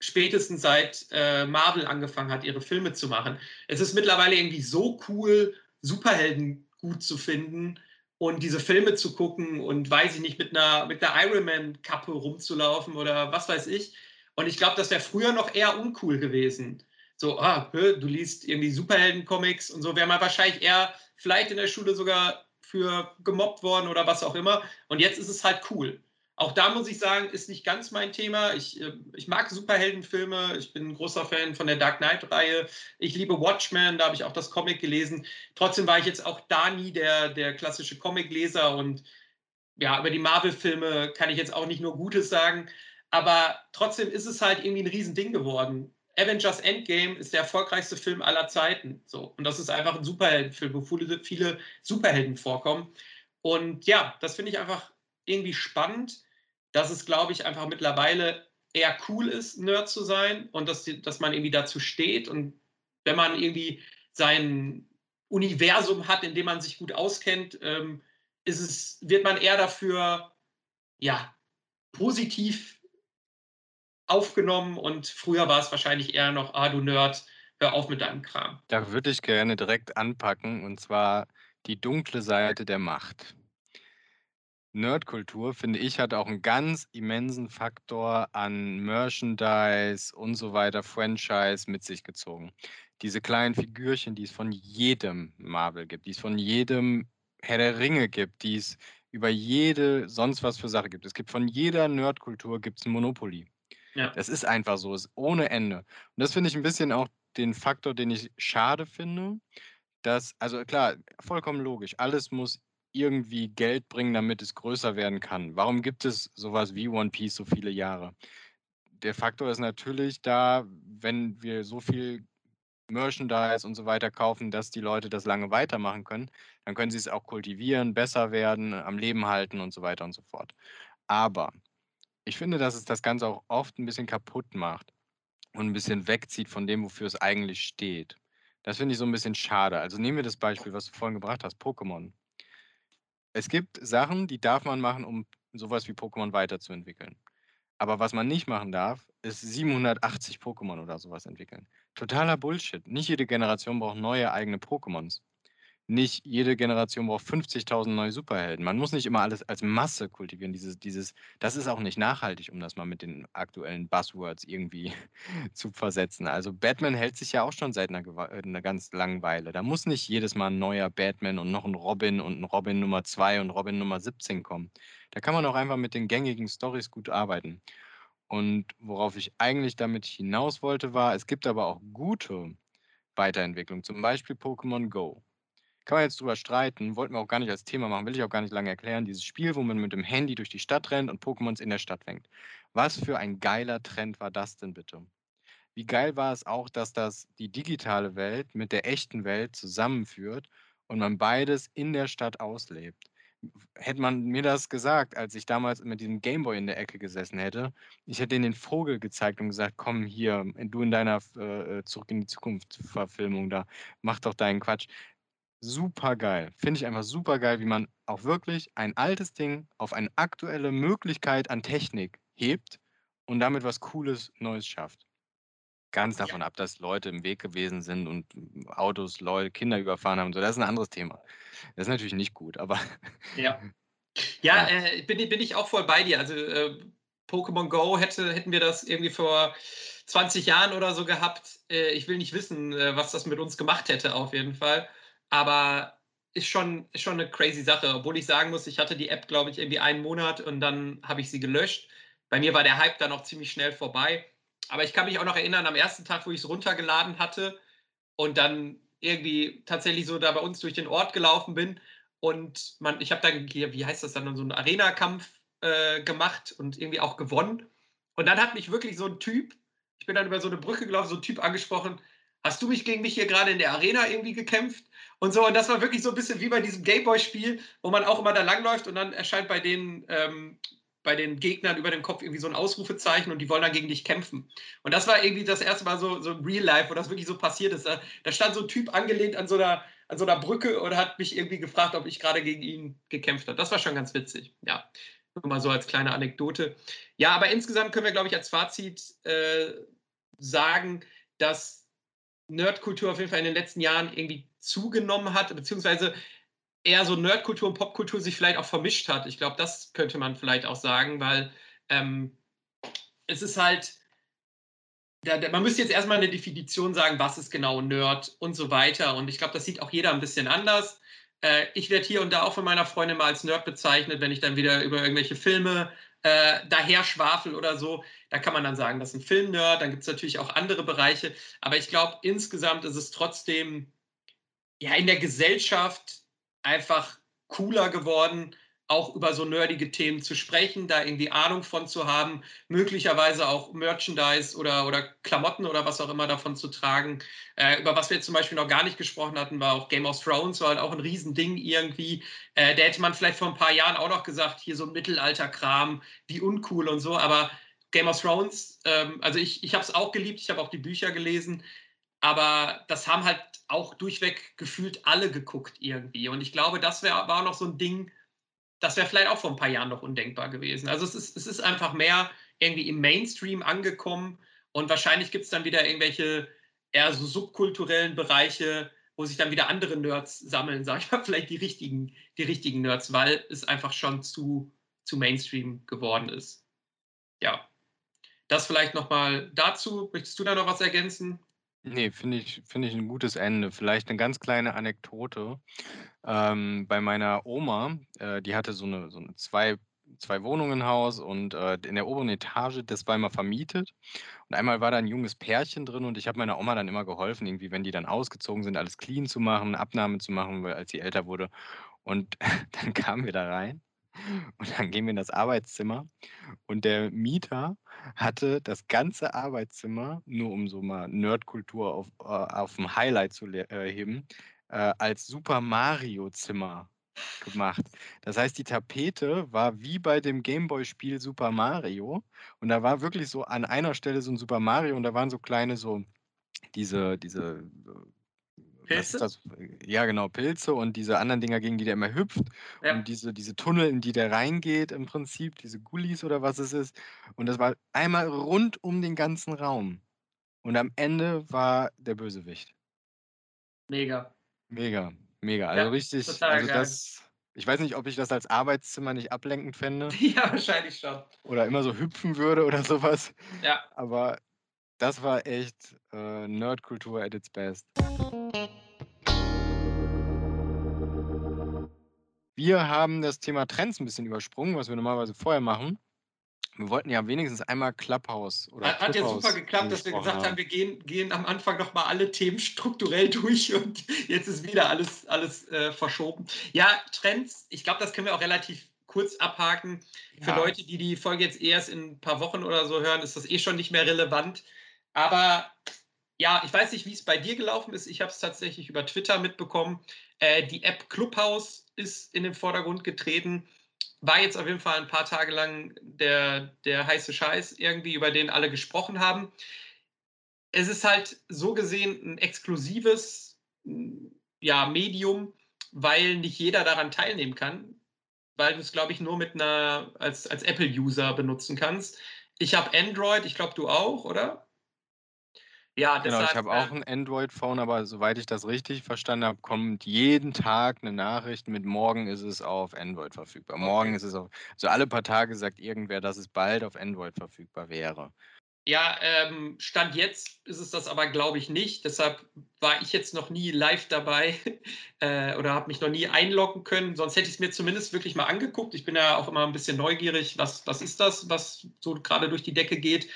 spätestens seit, äh, Marvel angefangen hat, ihre Filme zu machen. Es ist mittlerweile irgendwie so cool, Superhelden gut zu finden und diese Filme zu gucken und weiß ich nicht, mit 'ner mit 'ner Iron-Man-Kappe rumzulaufen oder was weiß ich. Und ich glaube, das wäre früher noch eher uncool gewesen. So: „Ah, du liest irgendwie Superhelden-Comics“ und so, wäre man wahrscheinlich eher vielleicht in der Schule sogar für gemobbt worden oder was auch immer. Und jetzt ist es halt cool. Auch da muss ich sagen, ist nicht ganz mein Thema. Ich, äh ich mag Superheldenfilme. Ich bin 'n großer Fan von der Dark-Knight-Reihe. Ich liebe „Watchmen“, da habe ich auch das Comic gelesen. Trotzdem war ich jetzt auch da nie der der klassische Comicleser und ja, über die Marvel-Filme kann ich jetzt auch nicht nur Gutes sagen. Aber trotzdem ist es halt irgendwie 'n Riesending geworden. „Avengers: Endgame“ ist der erfolgreichste Film aller Zeiten, so. Und das ist einfach 'n Superheldenfilm, wo viele viele Superhelden vorkommen. Und ja, das finde ich einfach irgendwie spannend, dass es, glaube ich, einfach mittlerweile eher cool ist, Nerd zu sein und dass dass man irgendwie dazu steht. Und wenn man irgendwie sein Universum hat, in dem man sich gut auskennt, ähm, ist es wird man eher dafür, ja, positiv aufgenommen und früher war es wahrscheinlich eher noch: „Ah, du Nerd, hör auf mit deinem Kram.“ Da würde ich gerne direkt anpacken, und zwar die dunkle Seite der Macht. Nerdkultur, finde ich, hat auch 'n ganz immensen Faktor an Merchandise und so weiter, Franchise mit sich gezogen. Diese kleinen Figürchen, die es von jedem Marvel gibt, die es von jedem Herr der Ringe gibt, die es über jede sonst was für Sache gibt. Es gibt von jeder Nerdkultur gibt's 'n Monopoly. Ja. Das ist einfach so, ist ohne Ende. Und das finde ich 'n bisschen auch den Faktor, den ich schade finde, dass also klar, vollkommen logisch, alles muss irgendwie Geld bringen, damit es größer werden kann. Warum gibt es so was wie One Piece so viele Jahre? Der Faktor ist natürlich da, wenn wir so viel Merchandise und so weiter kaufen, dass die Leute das lange weitermachen können. Dann können sie es auch kultivieren, besser werden, am Leben halten und so weiter und so fort. Aber ich finde, dass es das Ganze auch oft ein bisschen kaputt macht und ein bisschen wegzieht von dem, wofür es eigentlich steht. Das finde ich so ein bisschen schade. Also, nehmen wir das Beispiel, was du vorhin gebracht hast, Pokémon. Es gibt Sachen, die darf man machen, um sowas wie Pokémon weiterzuentwickeln. Aber was man nicht machen darf, ist 780 Pokémon oder sowas entwickeln. Totaler Bullshit. Nicht jede Generation braucht neue eigene Pokémons nicht jede Generation braucht 50.000 neue Superhelden. Man muss nicht immer alles als Masse kultivieren. Dieses, dieses, das ist auch nicht nachhaltig, um das mal mit den aktuellen Buzzwords irgendwie [LAUGHS] zu versetzen. Also Batman hält sich ja auch schon seit einer, äh, einer ganz langen Weile. Da muss nicht jedes Mal ein neuer Batman und noch ein Robin und ein Robin Nummer 2 und Robin Nummer 17 kommen. Da kann man auch einfach mit den gängigen Stories gut arbeiten. Und worauf ich eigentlich damit hinaus wollte, war, es gibt aber auch gute Weiterentwicklungen, zum Beispiel Pokémon Go. Kann man jetzt drüber streiten, wollten wir auch gar nicht als Thema machen, will ich auch gar nicht lange erklären. Dieses Spiel, wo man mit dem Handy durch die Stadt rennt und Pokémons in der Stadt fängt. Was für ein geiler Trend war das denn bitte? Wie geil war es auch, dass das die digitale Welt mit der echten Welt zusammenführt und man beides in der Stadt auslebt. Hätte man mir das gesagt, als ich damals mit diesem Gameboy in der Ecke gesessen hätte, ich hätte denen den Vogel gezeigt und gesagt, komm hier, du in deiner äh, Zurück in die Zukunft Verfilmung da, mach doch deinen Quatsch. Super geil. Finde ich einfach super geil, wie man auch wirklich ein altes Ding auf eine aktuelle Möglichkeit an Technik hebt und damit was Cooles Neues schafft. Ganz Ja. davon ab, dass Leute im Weg gewesen sind und Autos Leute Kinder überfahren haben und so. Das ist ein anderes Thema. Das ist natürlich nicht gut, aber Ja. [LAUGHS] Ja, Ja. äh, bin bin ich auch voll bei dir. Also, äh, Pokémon Go hätte hätten wir das irgendwie vor 20 Jahren oder so gehabt, äh, ich will nicht wissen, äh, was das mit uns gemacht hätte auf jeden Fall. Aber ist schon ist schon 'ne crazy Sache, obwohl ich sagen muss, ich hatte die App, glaube ich, irgendwie einen Monat und dann habe ich sie gelöscht. Bei mir war der Hype dann auch ziemlich schnell vorbei. Aber ich kann mich auch noch erinnern, am ersten Tag, wo ich's runtergeladen hatte und dann irgendwie tatsächlich so da bei uns durch den Ort gelaufen bin und man ich habe dann wie heißt das dann, so 'n Arena-Kampf, äh, gemacht und irgendwie auch gewonnen. Und dann hat mich wirklich so 'n Typ ich bin dann über so 'ne Brücke gelaufen, so 'n Typ angesprochen: „Hast du mich gegen mich hier grade in der Arena irgendwie gekämpft?“ Und so. Und das war wirklich so 'n bisschen wie bei diesem Gameboy-Spiel, wo man auch immer da langläuft und dann erscheint bei den ähm, bei den Gegnern über dem Kopf irgendwie so 'n Ausrufezeichen und die wollen dann gegen dich kämpfen. Und das war irgendwie das erste Mal so so Real Life, wo das wirklich so passiert ist. Da da stand so 'n Typ angelehnt an so 'ner an so 'ner Brücke und hat mich irgendwie gefragt, ob ich grade gegen ihn gekämpft habe. Das war schon ganz witzig, ja. Nur mal so als kleine Anekdote. Ja, aber insgesamt können wir, glaube ich, als Fazit, äh, sagen, dass Nerdkultur auf jeden Fall in den letzten Jahren irgendwie zugenommen hat, beziehungsweise eher so Nerdkultur und Popkultur sich vielleicht auch vermischt hat. Ich glaube, das könnte man vielleicht auch sagen, weil, ähm, es ist halt da da man müsste jetzt erst mal 'ne Definition sagen, was ist genau Nerd und so weiter. Und ich glaube, das sieht auch jeder 'n bisschen anders. Äh, ich werde hier und da auch von meiner Freundin mal als Nerd bezeichnet, wenn ich dann wieder über irgendwelche Filme, äh, daherschwafel oder so. Da kann man dann sagen, das ist 'n Film-Nerd. Dann gibt's natürlich auch andere Bereiche. Aber ich glaube, insgesamt ist es trotzdem, ja, in der Gesellschaft einfach cooler geworden, auch über so nerdige Themen zu sprechen, da irgendwie Ahnung von zu haben, möglicherweise auch Merchandise oder oder Klamotten oder was auch immer davon zu tragen. Äh, über was wir zum Beispiel noch gar nicht gesprochen hatten, war auch Game of Thrones, war halt auch 'n Riesending irgendwie. Äh, da hätte man vielleicht vor 'n paar Jahren auch noch gesagt: „Hier so Mittelalterkram, wie uncool und so.“ Aber Game of Thrones, ähm also ich ich habe es auch geliebt, ich habe auch die Bücher gelesen, aber das haben halt auch durchweg gefühlt alle geguckt irgendwie. Und ich glaube, das wäre war noch so 'n Ding, das wäre vielleicht auch vor 'n paar Jahren noch undenkbar gewesen. Also, es ist es ist einfach mehr irgendwie im Mainstream angekommen und wahrscheinlich gibt's dann wieder irgendwelche eher so subkulturellen Bereiche, wo sich dann wieder andere Nerds sammeln, [LAUGHS] sage ich mal, vielleicht die richtigen die richtigen Nerds, weil es einfach schon zu zu Mainstream geworden ist. Ja. Das vielleicht noch mal dazu. Möchtest du da noch was ergänzen? Ne, finde ich finde ich 'n gutes Ende. Vielleicht 'ne ganz kleine Anekdote. Ähm, bei meiner Oma, äh, die hatte so 'ne so 'n zwei Zwei-Wohnungen-Haus und, äh, in der oberen Etage, das war immer vermietet. Und einmal war da 'n junges Pärchen drin und ich habe meiner Oma dann immer geholfen, irgendwie, wenn die dann ausgezogen sind, alles clean zu machen, Abnahme zu machen, weil als sie älter wurde. Und [LAUGHS] dann kamen wir da rein Und dann gehen wir in das Arbeitszimmer und der Mieter hatte das ganze Arbeitszimmer, nur um so mal Nerdkultur auf, äh, auf ein Highlight zu äh, heben, äh, als Super Mario Zimmer gemacht. Das heißt, die Tapete war wie bei dem Gameboy-Spiel Super Mario und da war wirklich so an einer Stelle so ein Super Mario und da waren so kleine so diese diese äh, Pilze? das? Ja, genau, Pilze und diese anderen Dinger, gegen die der immer hüpft Ja. und diese diese Tunnel, in die der reingeht im Prinzip, diese Gullis oder was es ist. Und das war einmal rund um den ganzen Raum. Und am Ende war der Bösewicht. Mega. Mega, mega. Also Ja, richtig total also geil. das ich weiß nicht, ob ich das als Arbeitszimmer nicht ablenkend fände [LAUGHS] Ja, wahrscheinlich schon. oder immer so hüpfen würde oder so was. Ja. Aber das war echt, äh, Nerdkultur at its best. Wir haben das Thema Trends 'n bisschen übersprungen, was wir normalerweise vorher machen. Wir wollten ja wenigstens einmal Clubhouse oder Hat, hat ja super Clubhouse geklappt, dass wir gesagt haben, wir gehen, gehen am Anfang noch mal alle Themen strukturell [LAUGHS] durch und jetzt ist wieder alles, alles äh, verschoben. Ja, Trends, ich glaube, das können wir auch relativ kurz abhaken. Für Ja. Leute, die die Folge jetzt erst in ein paar Wochen oder so hören, ist das eh schon nicht mehr relevant. Aber ja, ich weiß nicht, wie es bei dir gelaufen ist. Ich habe es tatsächlich über Twitter mitbekommen. Äh, die App Clubhouse ist in den Vordergrund getreten. War jetzt auf jeden Fall ein paar Tage lang der, der heiße Scheiß irgendwie, über den alle gesprochen haben. Es ist halt so gesehen ein exklusives ja, Medium, weil nicht jeder daran teilnehmen kann, weil du es, glaube ich, nur mit einer als, als Apple-User benutzen kannst. Ich habe Android, ich glaube, du auch, oder? Ja, Genau, ich habe auch äh, 'n Android-Phone, aber soweit ich das richtig verstanden habe, kommt jeden Tag 'ne Nachricht mit: „Morgen ist es auf Android verfügbar. Morgen Okay. ist es auf“ so alle paar Tage sagt irgendwer, dass es bald auf Android verfügbar wäre. Ja, ähm, Stand jetzt ist es das aber, glaube ich, nicht. Deshalb war ich jetzt noch nie live dabei [LAUGHS] äh, oder habe mich noch nie einloggen können. Sonst hätte ich es mir zumindest wirklich mal angeguckt. Ich bin ja auch immer ein bisschen neugierig, was, was ist das, was so gerade durch die Decke geht.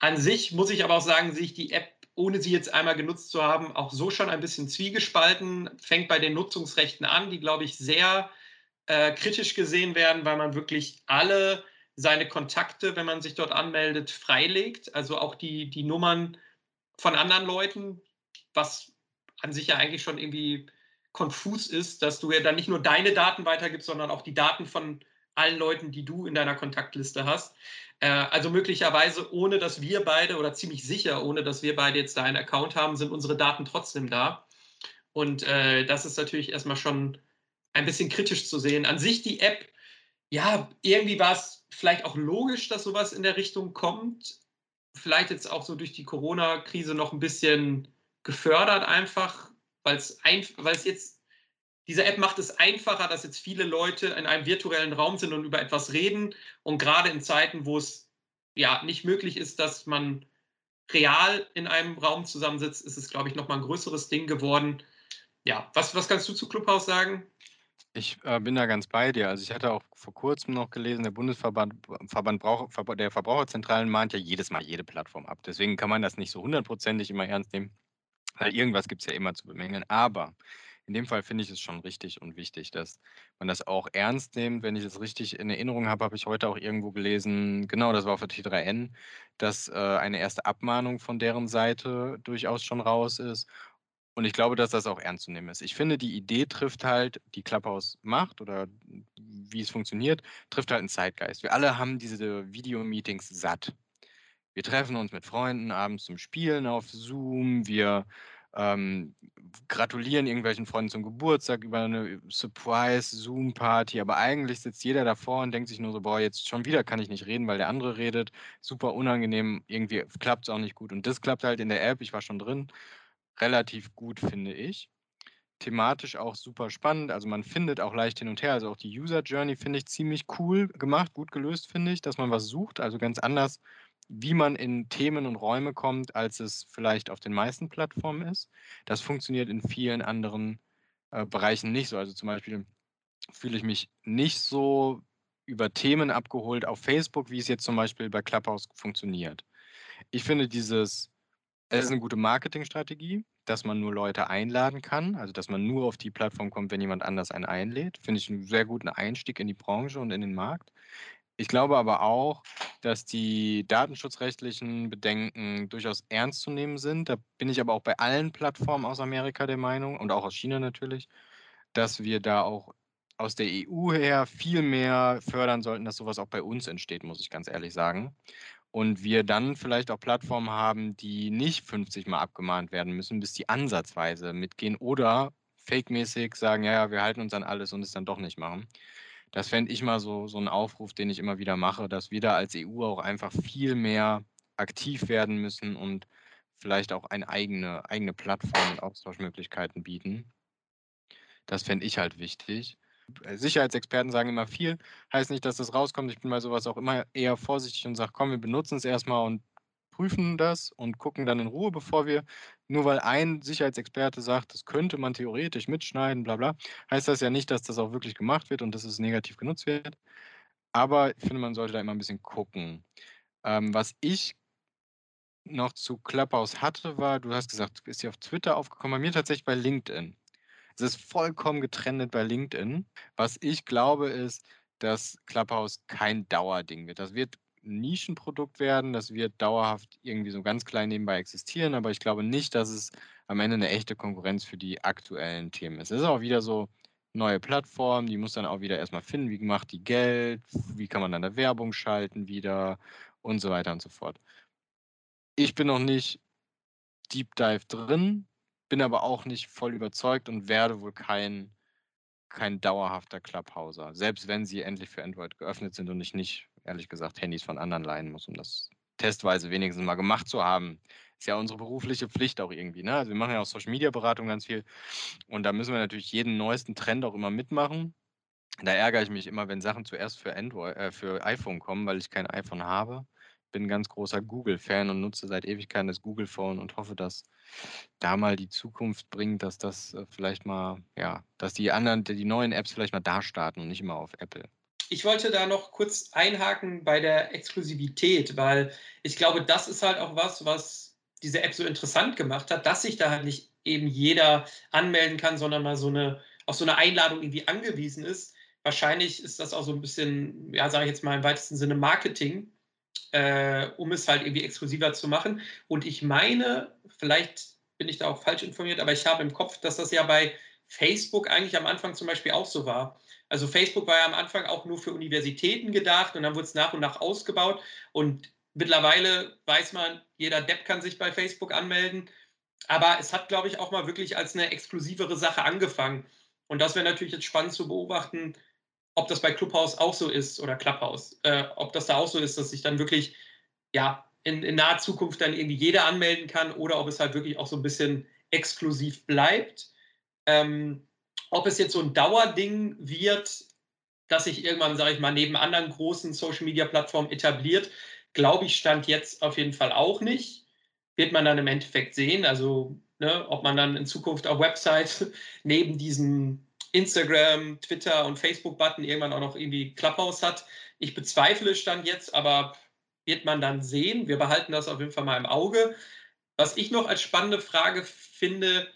An sich muss ich aber auch sagen, sehe ich die App, ohne sie jetzt einmal genutzt zu haben, auch so schon ein bisschen zwiegespalten. Fängt bei den Nutzungsrechten an, die, glaube ich, sehr äh, kritisch gesehen werden, weil man wirklich alle seine Kontakte, wenn man sich dort anmeldet, freilegt. Also auch die, die Nummern von anderen Leuten, was an sich ja eigentlich schon irgendwie konfus ist, dass du ja dann nicht nur deine Daten weitergibst, sondern auch die Daten von allen Leuten, die du in deiner Kontaktliste hast. Äh, also möglicherweise, ohne dass wir beide oder ziemlich sicher, ohne dass wir beide jetzt da einen Account haben, sind unsere Daten trotzdem da. Und äh, das ist natürlich erstmal schon ein bisschen kritisch zu sehen. An sich die App, ja, irgendwie war es vielleicht auch logisch, dass sowas in der Richtung kommt. Vielleicht jetzt auch so durch die Corona-Krise noch ein bisschen gefördert einfach, weil es jetzt, diese App macht es einfacher, dass jetzt viele Leute in einem virtuellen Raum sind und über etwas reden. Und gerade in Zeiten, wo es ja nicht möglich ist, dass man real in einem Raum zusammensitzt, ist es, glaube ich, nochmal ein größeres Ding geworden. Ja, was, was kannst du zu Clubhouse sagen? Ich, äh, bin da ganz bei dir. Also, ich hatte auch vor Kurzem noch gelesen, der Bundesverband Verband Brauch der Verbraucherzentralen mahnt ja jedes Mal jede Plattform ab. Deswegen kann man das nicht so hundertprozentig immer ernst nehmen, weil irgendwas gibt's ja immer zu bemängeln. Aber in dem Fall finde ich es schon richtig und wichtig, dass man das auch ernst nimmt. Wenn ich es richtig in Erinnerung habe, habe ich heute auch irgendwo gelesen genau, das war der T3N, dass, äh, eine erste Abmahnung von deren Seite durchaus schon raus ist. Und ich glaube, dass das auch ernst zu nehmen ist. Ich finde, die Idee trifft halt, die Clubhouse macht oder wie es funktioniert, trifft halt 'n Zeitgeist. Wir alle haben diese Videomeetings satt. Wir treffen uns mit Freunden abends zum Spielen auf Zoom. Wir, ähm, gratulieren irgendwelchen Freunden zum Geburtstag über 'ne Surprise-Zoom-Party, aber eigentlich sitzt jeder davor und denkt sich nur so: „Boah, jetzt schon wieder kann ich nicht reden, weil der andere redet. Super unangenehm, irgendwie klappt's auch nicht gut.“ Und das klappt halt in der App, ich war schon drin, relativ gut, finde ich. Thematisch auch super spannend. Also, man findet auch leicht hin und her. Also, auch die User Journey finde ich ziemlich cool gemacht, gut gelöst, finde ich, dass man was sucht, also ganz anders, wie man in Themen und Räume kommt, als es vielleicht auf den meisten Plattformen ist. Das funktioniert in vielen anderen, äh, Bereichen nicht so. Also, zum Beispiel fühle ich mich nicht so über Themen abgeholt auf Facebook, wie es jetzt zum Beispiel bei Clubhouse funktioniert. Ich finde dieses es ist 'ne gute Marketingstrategie, dass man nur Leute einladen kann, also dass man nur auf die Plattform kommt, wenn jemand anders einen einlädt. Finde ich einen sehr guten Einstieg in die Branche und in den Markt. Ich glaube aber auch, dass die datenschutzrechtlichen Bedenken durchaus ernst zu nehmen sind. Da bin ich aber auch bei allen Plattformen aus Amerika der Meinung und auch aus China natürlich, dass wir da auch aus der EU her viel mehr fördern sollten, dass sowas auch bei uns entsteht, muss ich ganz ehrlich sagen. Und wir dann vielleicht auch Plattformen haben, die nicht 50 Mal abgemahnt werden müssen, bis die ansatzweise mitgehen oder fake-mäßig sagen, ja, ja, wir halten uns an alles und es dann doch nicht machen. Das fände ich mal so, so ein Aufruf, den ich immer wieder mache, dass wir da als EU auch einfach viel mehr aktiv werden müssen und vielleicht auch eine eigene, eigene Plattform und Austauschmöglichkeiten bieten. Das fände ich halt wichtig. Äh, Sicherheitsexperten sagen immer viel, heißt nicht, dass das rauskommt. Ich bin bei sowas auch immer eher vorsichtig und sage, komm, wir benutzen es erstmal und prüfen das und gucken dann in Ruhe, bevor wir, nur weil ein Sicherheitsexperte sagt, das könnte man theoretisch mitschneiden, bla bla, heißt das ja nicht, dass das auch wirklich gemacht wird und dass es negativ genutzt wird. Aber ich finde, man sollte da immer ein bisschen gucken. Ähm, was ich noch zu Clubhouse hatte, war, du hast gesagt, ist sie auf Twitter aufgekommen, bei mir tatsächlich bei LinkedIn. Es ist vollkommen getrennt bei LinkedIn. Was ich glaube, ist, dass Clubhouse kein Dauerding wird. Das wird Nischenprodukt werden. Das wird dauerhaft irgendwie so ganz klein nebenbei existieren, aber ich glaube nicht, dass es am Ende eine echte Konkurrenz für die aktuellen Themen ist. Es ist auch wieder so neue Plattform, die muss dann auch wieder erstmal finden, wie macht die Geld, wie kann man dann da Werbung schalten wieder und so weiter und so fort. Ich bin noch nicht Deep Dive drin, bin aber auch nicht voll überzeugt und werde wohl kein kein dauerhafter Clubhouser, selbst wenn sie endlich für Android geöffnet sind und ich nicht ehrlich gesagt, Handys von anderen leihen muss, um das testweise wenigstens mal gemacht zu haben. Ist ja unsere berufliche Pflicht auch irgendwie. Ne? Also wir machen ja auch Social Media Beratung ganz viel und da müssen wir natürlich jeden neuesten Trend auch immer mitmachen. Da ärgere ich mich immer, wenn Sachen zuerst für Android, äh, für iPhone kommen, weil ich kein iPhone habe. Bin ein ganz großer Google-Fan und nutze seit Ewigkeiten das Google-Phone und hoffe, dass da mal die Zukunft bringt, dass das äh, vielleicht mal, ja, dass die anderen, die neuen Apps vielleicht mal da starten und nicht immer auf Apple ich wollte da noch kurz einhaken bei der Exklusivität, weil ich glaube, das ist halt auch was, was diese App so interessant gemacht hat, dass sich da halt nicht eben jeder anmelden kann, sondern mal so eine, auf so eine Einladung irgendwie angewiesen ist. Wahrscheinlich ist das auch so ein bisschen, ja, sage ich jetzt mal im weitesten Sinne Marketing, äh, um es halt irgendwie exklusiver zu machen. Und ich meine, vielleicht bin ich da auch falsch informiert, aber ich habe im Kopf, dass das ja bei Facebook eigentlich am Anfang zum Beispiel auch so war. Also Facebook war ja am Anfang auch nur für Universitäten gedacht und dann wurde es nach und nach ausgebaut. Und mittlerweile weiß man, jeder Depp kann sich bei Facebook anmelden. Aber es hat, glaube ich, auch mal wirklich als eine exklusivere Sache angefangen. Und das wäre natürlich jetzt spannend zu beobachten, ob das bei Clubhouse auch so ist oder Clubhouse, äh, ob das da auch so ist, dass sich dann wirklich ja in, in naher Zukunft dann irgendwie jeder anmelden kann oder ob es halt wirklich auch so ein bisschen exklusiv bleibt. Ähm, ob es jetzt so ein Dauerding wird, dass sich irgendwann, sage ich mal, neben anderen großen Social-Media-Plattformen etabliert, glaube ich, stand jetzt auf jeden Fall auch nicht. Wird man dann im Endeffekt sehen. Also, ne, ob man dann in Zukunft auf Website [LAUGHS] neben diesem Instagram, Twitter und Facebook-Button irgendwann auch noch irgendwie Clubhouse hat. Ich bezweifle Stand jetzt, aber wird man dann sehen. Wir behalten das auf jeden Fall mal im Auge. Was ich noch als spannende Frage finde,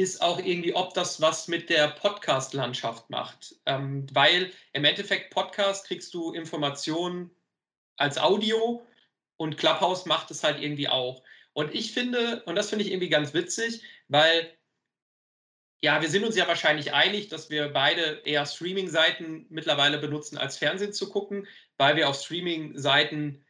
ist auch irgendwie, ob das was mit der Podcast-Landschaft macht. Ähm, weil im Endeffekt Podcast kriegst du Informationen als Audio und Clubhouse macht es halt irgendwie auch. Und ich finde, und das finde ich irgendwie ganz witzig, weil ja, wir sind uns ja wahrscheinlich einig, dass wir beide eher Streaming-Seiten mittlerweile benutzen, als Fernsehen zu gucken, weil wir auf Streaming-Seiten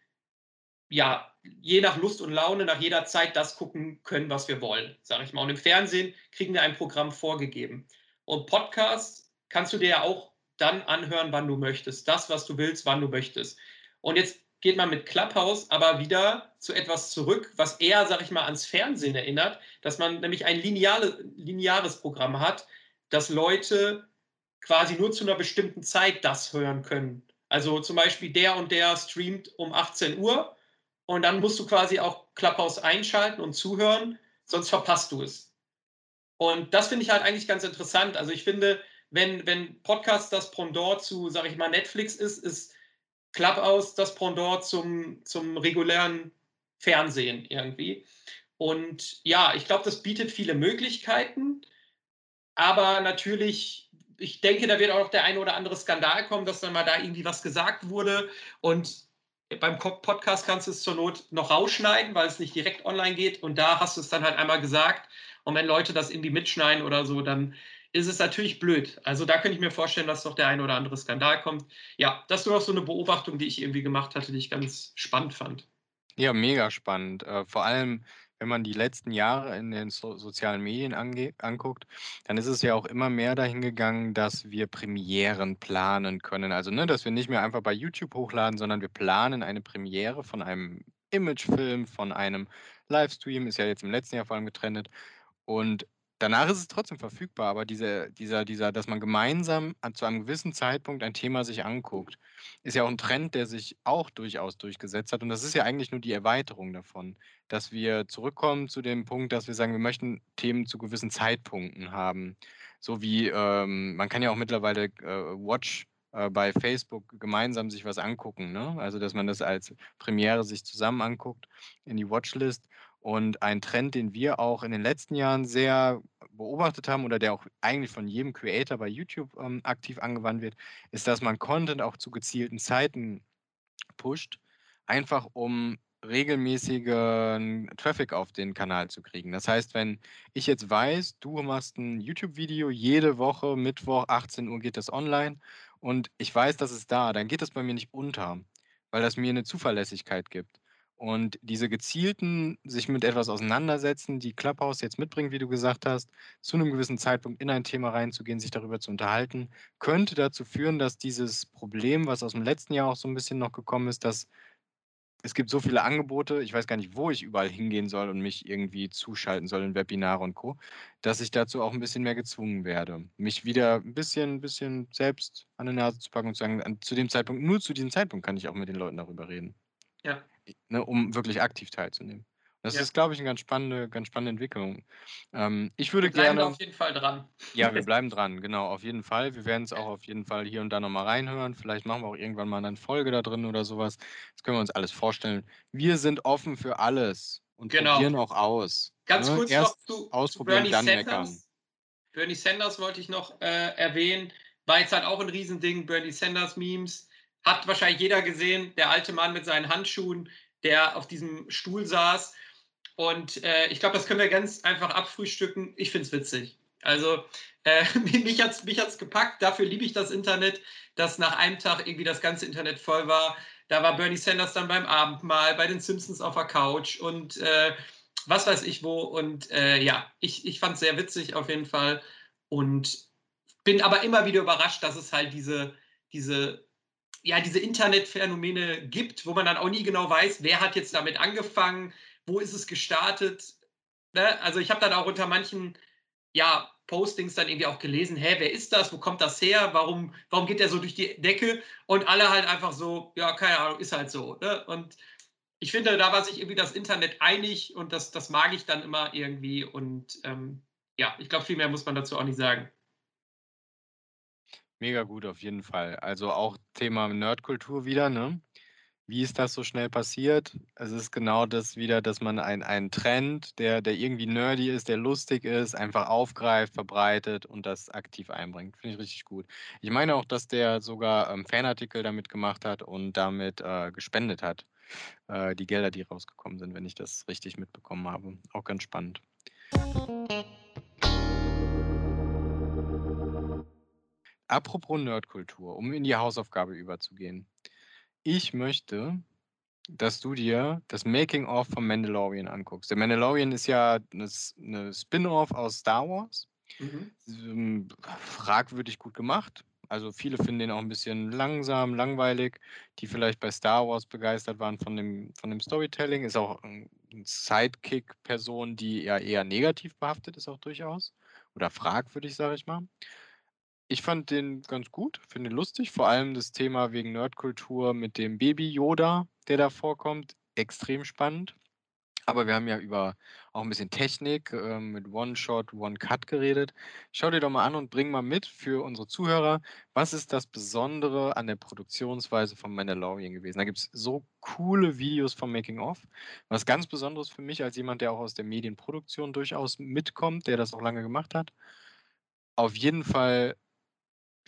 ja je nach Lust und Laune, nach jeder Zeit das gucken können, was wir wollen, sage ich mal. Und im Fernsehen kriegen wir ein Programm vorgegeben. Und Podcast kannst du dir ja auch dann anhören, wann du möchtest. Das, was du willst, wann du möchtest. Und jetzt geht man mit Clubhouse aber wieder zu etwas zurück, was eher, sage ich mal, ans Fernsehen erinnert, dass man nämlich ein lineare, lineares Programm hat, dass Leute quasi nur zu einer bestimmten Zeit das hören können. Also zum Beispiel der und der streamt um 18 Uhr und dann musst du quasi auch Clubhouse einschalten und zuhören, sonst verpasst du es. Und das finde ich halt eigentlich ganz interessant. Also ich finde, wenn, wenn Podcast das Pendant zu, sage ich mal, Netflix ist, ist Clubhouse das Pendant zum, zum regulären Fernsehen irgendwie. Und ja, ich glaube, das bietet viele Möglichkeiten. Aber natürlich, ich denke, da wird auch noch der eine oder andere Skandal kommen, dass dann mal da irgendwie was gesagt wurde. Und beim Podcast kannst du es zur Not noch rausschneiden, weil es nicht direkt online geht. Und da hast du es dann halt einmal gesagt. Und wenn Leute das irgendwie mitschneiden oder so, dann ist es natürlich blöd. Also da könnte ich mir vorstellen, dass doch der eine oder andere Skandal kommt. Ja, das ist nur noch so eine Beobachtung, die ich irgendwie gemacht hatte, die ich ganz spannend fand. Ja, mega spannend. Äh, vor allem, wenn man die letzten Jahre in den so sozialen Medien anguckt, dann ist es ja auch immer mehr dahin gegangen, dass wir Premieren planen können. Also, ne, dass wir nicht mehr einfach bei YouTube hochladen, sondern wir planen eine Premiere von einem Imagefilm, von einem Livestream, ist ja jetzt im letzten Jahr vor allem getrennt. Und danach ist es trotzdem verfügbar, aber diese dieser dieser dass man gemeinsam zu einem gewissen Zeitpunkt ein Thema sich anguckt, ist ja auch ein Trend, der sich auch durchaus durchgesetzt hat. Und das ist ja eigentlich nur die Erweiterung davon, dass wir zurückkommen zu dem Punkt, dass wir sagen, wir möchten Themen zu gewissen Zeitpunkten haben. So wie, ähm, man kann ja auch mittlerweile, äh, Watch, äh, bei Facebook gemeinsam sich was angucken, ne? Also, dass man das als Premiere sich zusammen anguckt in die Watchlist. Und ein Trend, den wir auch in den letzten Jahren sehr beobachtet haben oder der auch eigentlich von jedem Creator bei YouTube ähm, aktiv angewandt wird, ist, dass man Content auch zu gezielten Zeiten pusht, einfach um regelmäßigen Traffic auf den Kanal zu kriegen. Das heißt, wenn ich jetzt weiß, du machst ein YouTube-Video jede Woche, Mittwoch, 18 Uhr geht das online und ich weiß, das ist da, dann geht das bei mir nicht unter, weil das mir eine Zuverlässigkeit gibt. Und diese gezielten sich mit etwas auseinandersetzen, die Clubhouse jetzt mitbringt, wie du gesagt hast, zu einem gewissen Zeitpunkt in ein Thema reinzugehen, sich darüber zu unterhalten, könnte dazu führen, dass dieses Problem, was aus dem letzten Jahr auch so ein bisschen noch gekommen ist, dass es gibt so viele Angebote, ich weiß gar nicht, wo ich überall hingehen soll und mich irgendwie zuschalten soll in Webinare und Co., dass ich dazu auch ein bisschen mehr gezwungen werde, mich wieder ein bisschen bisschen selbst an die Nase zu packen und zu sagen: zu dem Zeitpunkt nur zu diesem Zeitpunkt kann ich auch mit den Leuten darüber reden.“ Ja ne, um wirklich aktiv teilzunehmen. Das Ja. ist, glaube ich, eine ganz spannende ganz spannende Entwicklung. Ähm, ich würde Wir bleiben gerne auf jeden Fall dran. ja, wir [LAUGHS] bleiben dran, genau, auf jeden Fall. Wir werden es auch auf jeden Fall hier und da noch mal reinhören. Vielleicht machen wir auch irgendwann mal eine Folge da drin oder sowas. Das können wir uns alles vorstellen. Wir sind offen für alles und Genau. probieren auch aus, Ganz ne? kurz noch Erst zu zu ausprobieren, Bernie dann meckern. Sanders. Bernie Sanders wollte ich noch, äh, erwähnen. War jetzt halt auch 'n Riesending, Bernie Sanders Memes. Hat wahrscheinlich jeder gesehen, der alte Mann mit seinen Handschuhen, der auf diesem Stuhl saß. Und äh, ich glaube, das können wir ganz einfach abfrühstücken. Ich finde es witzig. Also äh, [LAUGHS] mich hat es mich hat's gepackt. Dafür liebe ich das Internet, dass nach einem Tag irgendwie das ganze Internet voll war. Da war Bernie Sanders dann beim Abendmahl, bei den Simpsons auf der Couch und äh, was weiß ich wo. Und äh, ja, ich, ich fand es sehr witzig auf jeden Fall. Und bin aber immer wieder überrascht, dass es halt diese, diese ja, diese Internetphänomene gibt, wo man dann auch nie genau weiß, wer hat jetzt damit angefangen, wo ist es gestartet. Ne? Also ich habe dann auch unter manchen ja, Postings dann irgendwie auch gelesen, hä, wer ist das, wo kommt das her, warum, warum geht der so durch die Decke und alle halt einfach so, ja, keine Ahnung, ist halt so. Ne? Und ich finde, da war sich irgendwie das Internet einig und das, das mag ich dann immer irgendwie und ähm, ja, ich glaube, viel mehr muss man dazu auch nicht sagen. Mega gut, auf jeden Fall. Also auch Thema Nerdkultur wieder, ne? Wie ist das so schnell passiert? Es ist genau das wieder, dass man ein einen Trend, der der irgendwie nerdy ist, der lustig ist, einfach aufgreift, verbreitet und das aktiv einbringt. Finde ich richtig gut. Ich meine auch, dass der sogar, ähm, Fanartikel damit gemacht hat und damit, äh, gespendet hat, äh, die Gelder, die rausgekommen sind, wenn ich das richtig mitbekommen habe. Auch ganz spannend. Apropos Nerdkultur, um in die Hausaufgabe überzugehen. Ich möchte, dass du dir das Making of von Mandalorian anguckst. Der Mandalorian ist ja 'ne S 'ne Spin-off aus Star Wars. Mhm. Ähm, fragwürdig gut gemacht. Also, viele finden den auch ein bisschen langsam, langweilig, die vielleicht bei Star Wars begeistert waren von dem von dem Storytelling. Ist auch 'n Sidekick-Person, die ja eher negativ behaftet ist auch durchaus oder fragwürdig, sage ich mal. Ich fand den ganz gut, finde ihn lustig, vor allem das Thema wegen Nerdkultur mit dem Baby Yoda, der da vorkommt, extrem spannend. Aber wir haben ja über auch 'n bisschen Technik, ähm, mit One-Shot, One-Cut geredet. Schau dir doch mal an und bring mal mit für unsere Zuhörer, was ist das Besondere an der Produktionsweise von Mandalorian gewesen? Da gibt's so coole Videos vom Making of. Was ganz Besonderes für mich als jemand, der auch aus der Medienproduktion durchaus mitkommt, der das auch lange gemacht hat. Auf jeden Fall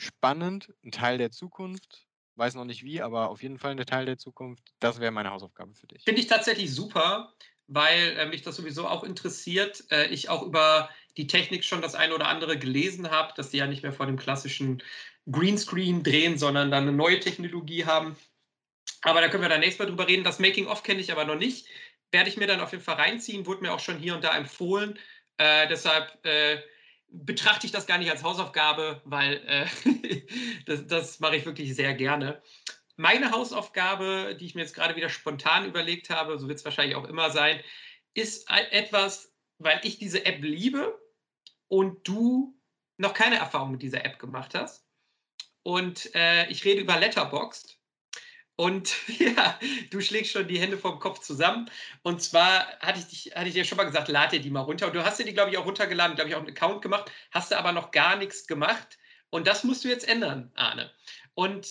spannend, 'n Teil der Zukunft. Weiß noch nicht wie, aber auf jeden Fall 'ne Teil der Zukunft. Das wäre meine Hausaufgabe für dich. Finde ich tatsächlich super, weil, äh, mich das sowieso auch interessiert. Äh, ich auch über die Technik schon das eine oder andere gelesen habe, dass die ja nicht mehr vor dem klassischen Greenscreen drehen, sondern dann 'ne neue Technologie haben. Aber da können wir dann nächstes Mal drüber reden. Das Making of kenne ich aber noch nicht. Werde ich mir dann auf jeden Fall reinziehen, wurde mir auch schon hier und da empfohlen. Äh, deshalb, äh, betrachte ich das gar nicht als Hausaufgabe, weil, äh, [LAUGHS] das das mache ich wirklich sehr gerne. Meine Hausaufgabe, die ich mir jetzt grade wieder spontan überlegt habe, so wird's wahrscheinlich auch immer sein, ist etwas, weil ich diese App liebe und du noch keine Erfahrung mit dieser App gemacht hast. Und, äh, ich rede über Letterboxd. Und [LAUGHS] ja, du schlägst schon die Hände vorm Kopf zusammen. Und zwar hatte ich dich hatte ich dir schon mal gesagt: „Lade dir die mal runter.“ Und du hast dir die, glaube ich, auch runtergeladen, glaube ich, auch 'n Account gemacht, hast du aber noch gar nix gemacht. Und das musst du jetzt ändern, Arne. Und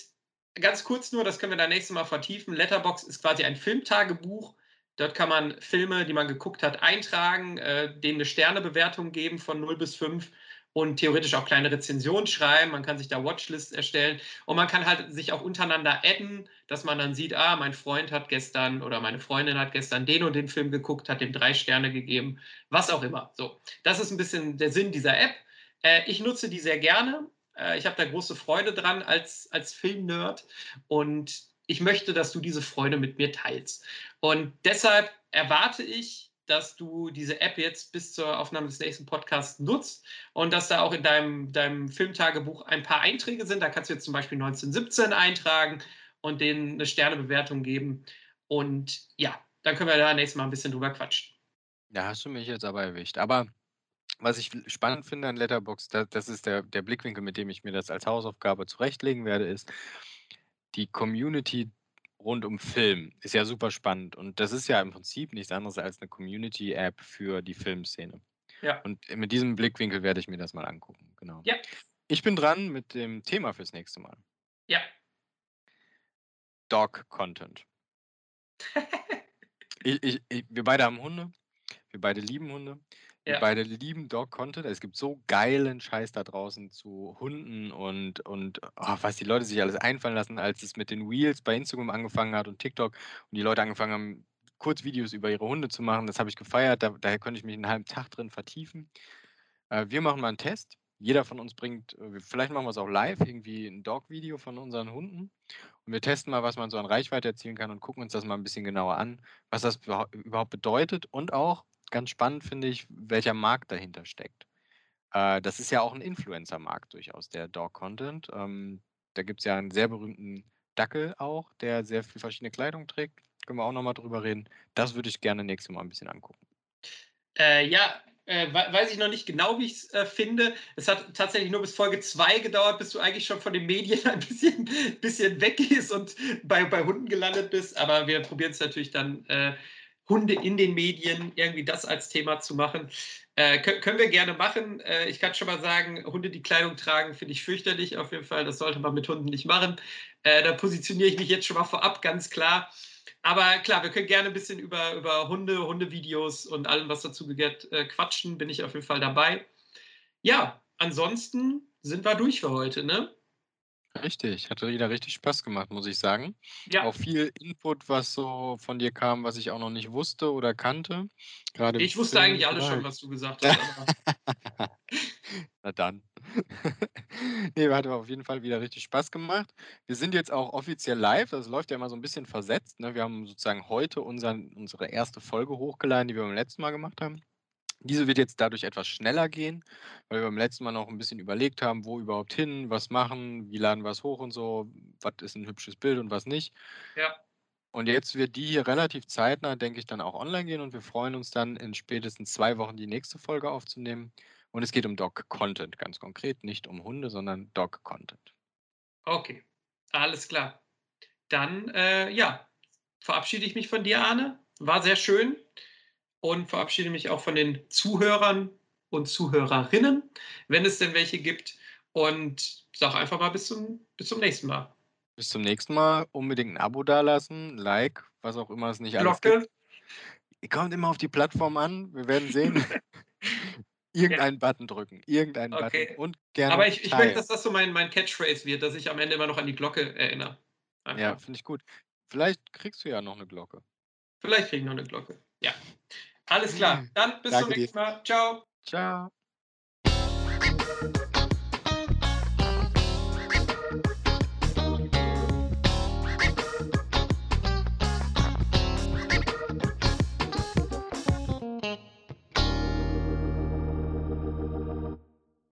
ganz kurz nur, das können wir dann nächstes Mal vertiefen. Letterboxd ist quasi ein Filmtagebuch. Dort kann man Filme, die man geguckt hat, eintragen, äh, denen 'ne Sternebewertung geben von 0 bis 5 und theoretisch auch kleine Rezensionen schreiben. Man kann sich da Watchlists erstellen und man kann halt sich auch untereinander adden, dass man dann sieht: „Ah, mein Freund hat gestern oder meine Freundin hat gestern den und den Film geguckt, hat dem 3 Sterne gegeben“, was auch immer. So, das ist 'n bisschen der Sinn dieser App. Äh, ich nutze die sehr gerne. Äh, ich habe da große Freude dran als als Film-Nerd und ich möchte, dass du diese Freude mit mir teilst. Und deshalb erwarte ich, dass du diese App jetzt bis zur Aufnahme des nächsten Podcasts nutzt und dass da auch in deinem deinem Filmtagebuch ein paar Einträge sind. Da kannst du jetzt zum Beispiel 1917 eintragen und denen 'ne Sternebewertung geben. Und ja, dann können wir da nächstes Mal 'n bisschen drüber quatschen. Da hast du mich jetzt aber erwischt. Aber was ich spannend finde an Letterboxd, da das ist der der Blickwinkel, mit dem ich mir das als Hausaufgabe zurechtlegen werde, ist die Community rund um Film ist ja super spannend. Und das ist ja im Prinzip nichts anderes als 'ne Community-App für die Filmszene. Ja. Und mit diesem Blickwinkel werde ich mir das mal angucken, genau. Ja. Ich bin dran mit dem Thema fürs nächste Mal. Ja. Dog Content. I [LAUGHS] ich i wir beide haben Hunde. Wir beide lieben Hunde. Wir Ja. beide lieben Dog Content. Es gibt so geilen Scheiß da draußen zu Hunden und und, oh, was die Leute sich alles einfallen lassen, als es mit den Reels bei Instagram angefangen hat und TikTok und die Leute angefangen haben, Kurzvideos über ihre Hunde zu machen. Das habe ich gefeiert. Da da könnte ich mich 'n halben Tag drin vertiefen. Äh, wir machen mal 'n Test. Jeder von uns bringt äh, vielleicht machen wir's auch live, irgendwie 'n Dog-Video von unseren Hunden. Und wir testen mal, was man so an Reichweite erzielen kann und gucken uns das mal 'n bisschen genauer an, was das überhau überhaupt bedeutet und auch, ganz spannend finde ich, welcher Markt dahinter steckt. Äh, das ist ja auch 'n Influencer-Markt durchaus, der Dog Content. Ähm, da gibt's ja 'n sehr berühmten Dackel auch, der sehr viel verschiedene Kleidung trägt. Können wir auch noch mal drüber reden. Das würde ich gerne nächstes Mal 'n bisschen angucken. Äh, ja, äh, wei weiß ich noch nicht genau, wie ich's, äh, finde. Es hat tatsächlich nur bis Folge 2 gedauert, bis du eigentlich schon von den Medien [LAUGHS] ein bisschen bisschen weggehst und bei bei Hunden gelandet bist. Aber wir probieren's natürlich dann, äh, Hunde in den Medien, irgendwie das als Thema zu machen. Äh, kö können wir gerne machen. Äh, ich kann schon mal sagen, Hunde, die Kleidung tragen, finde ich fürchterlich auf jeden Fall. Das sollte man mit Hunden nicht machen. Äh, da positioniere ich mich jetzt schon mal vorab, ganz klar. Aber klar, wir können gerne 'n bisschen über über Hunde, Hundevideos und allem, was dazu gehört, äh, quatschen. Bin ich auf jeden Fall dabei. Ja, ansonsten sind wir durch für heute, ne? Richtig, hatte wieder richtig Spaß gemacht, muss ich sagen. Ja. Auch viel Input, was so von dir kam, was ich auch noch nicht wusste oder kannte, grade im Ich wusste eigentlich alles schon, was du gesagt hast, [LAUGHS] Na dann. [LAUGHS] Ne, hat auf jeden Fall wieder richtig Spaß gemacht. Wir sind jetzt auch offiziell live. Das läuft ja immer so 'n bisschen versetzt, ne? Wir haben sozusagen heute unseren unsere 1. Folge hochgeladen, die wir beim letzten Mal gemacht haben. Diese wird jetzt dadurch etwas schneller gehen, weil wir beim letzten Mal noch 'n bisschen überlegt haben, wo überhaupt hin, was machen, wie laden wir's hoch und so, was ist 'n hübsches Bild und was nicht. Ja. Und jetzt wird die hier relativ zeitnah, denke ich, dann auch online gehen und wir freuen uns dann in spätestens 2 Wochen die nächste Folge aufzunehmen. Und es geht um Dog Content ganz konkret, nicht um Hunde, sondern Dog Content. Okay, alles klar. Dann, äh, ja, verabschiede ich mich von dir, Arne. War sehr schön. Und verabschiede mich auch von den Zuhörern und Zuhörerinnen, wenn es denn welche gibt. Und sage einfach mal bis zum, bis zum nächsten Mal. Bis zum nächsten Mal. Unbedingt ein Abo dalassen, Like, was auch immer es nicht alles gibt. Glocke. Kommt immer auf die Plattform an. Wir werden sehen. [LAUGHS] Irgendeinen Button drücken. Irgendeinen Okay. Button. Und gerne Aber ich, ich möchte, dass das so mein, mein Catchphrase wird, dass ich am Ende immer noch an die Glocke erinnere. Ja, Einfach. finde ich gut. Vielleicht kriegst du ja noch eine Glocke. Vielleicht kriegen wir noch eine Glocke. Ja. Alles klar. Dann bis zum Danke dir. nächsten Mal. Ciao. Ciao.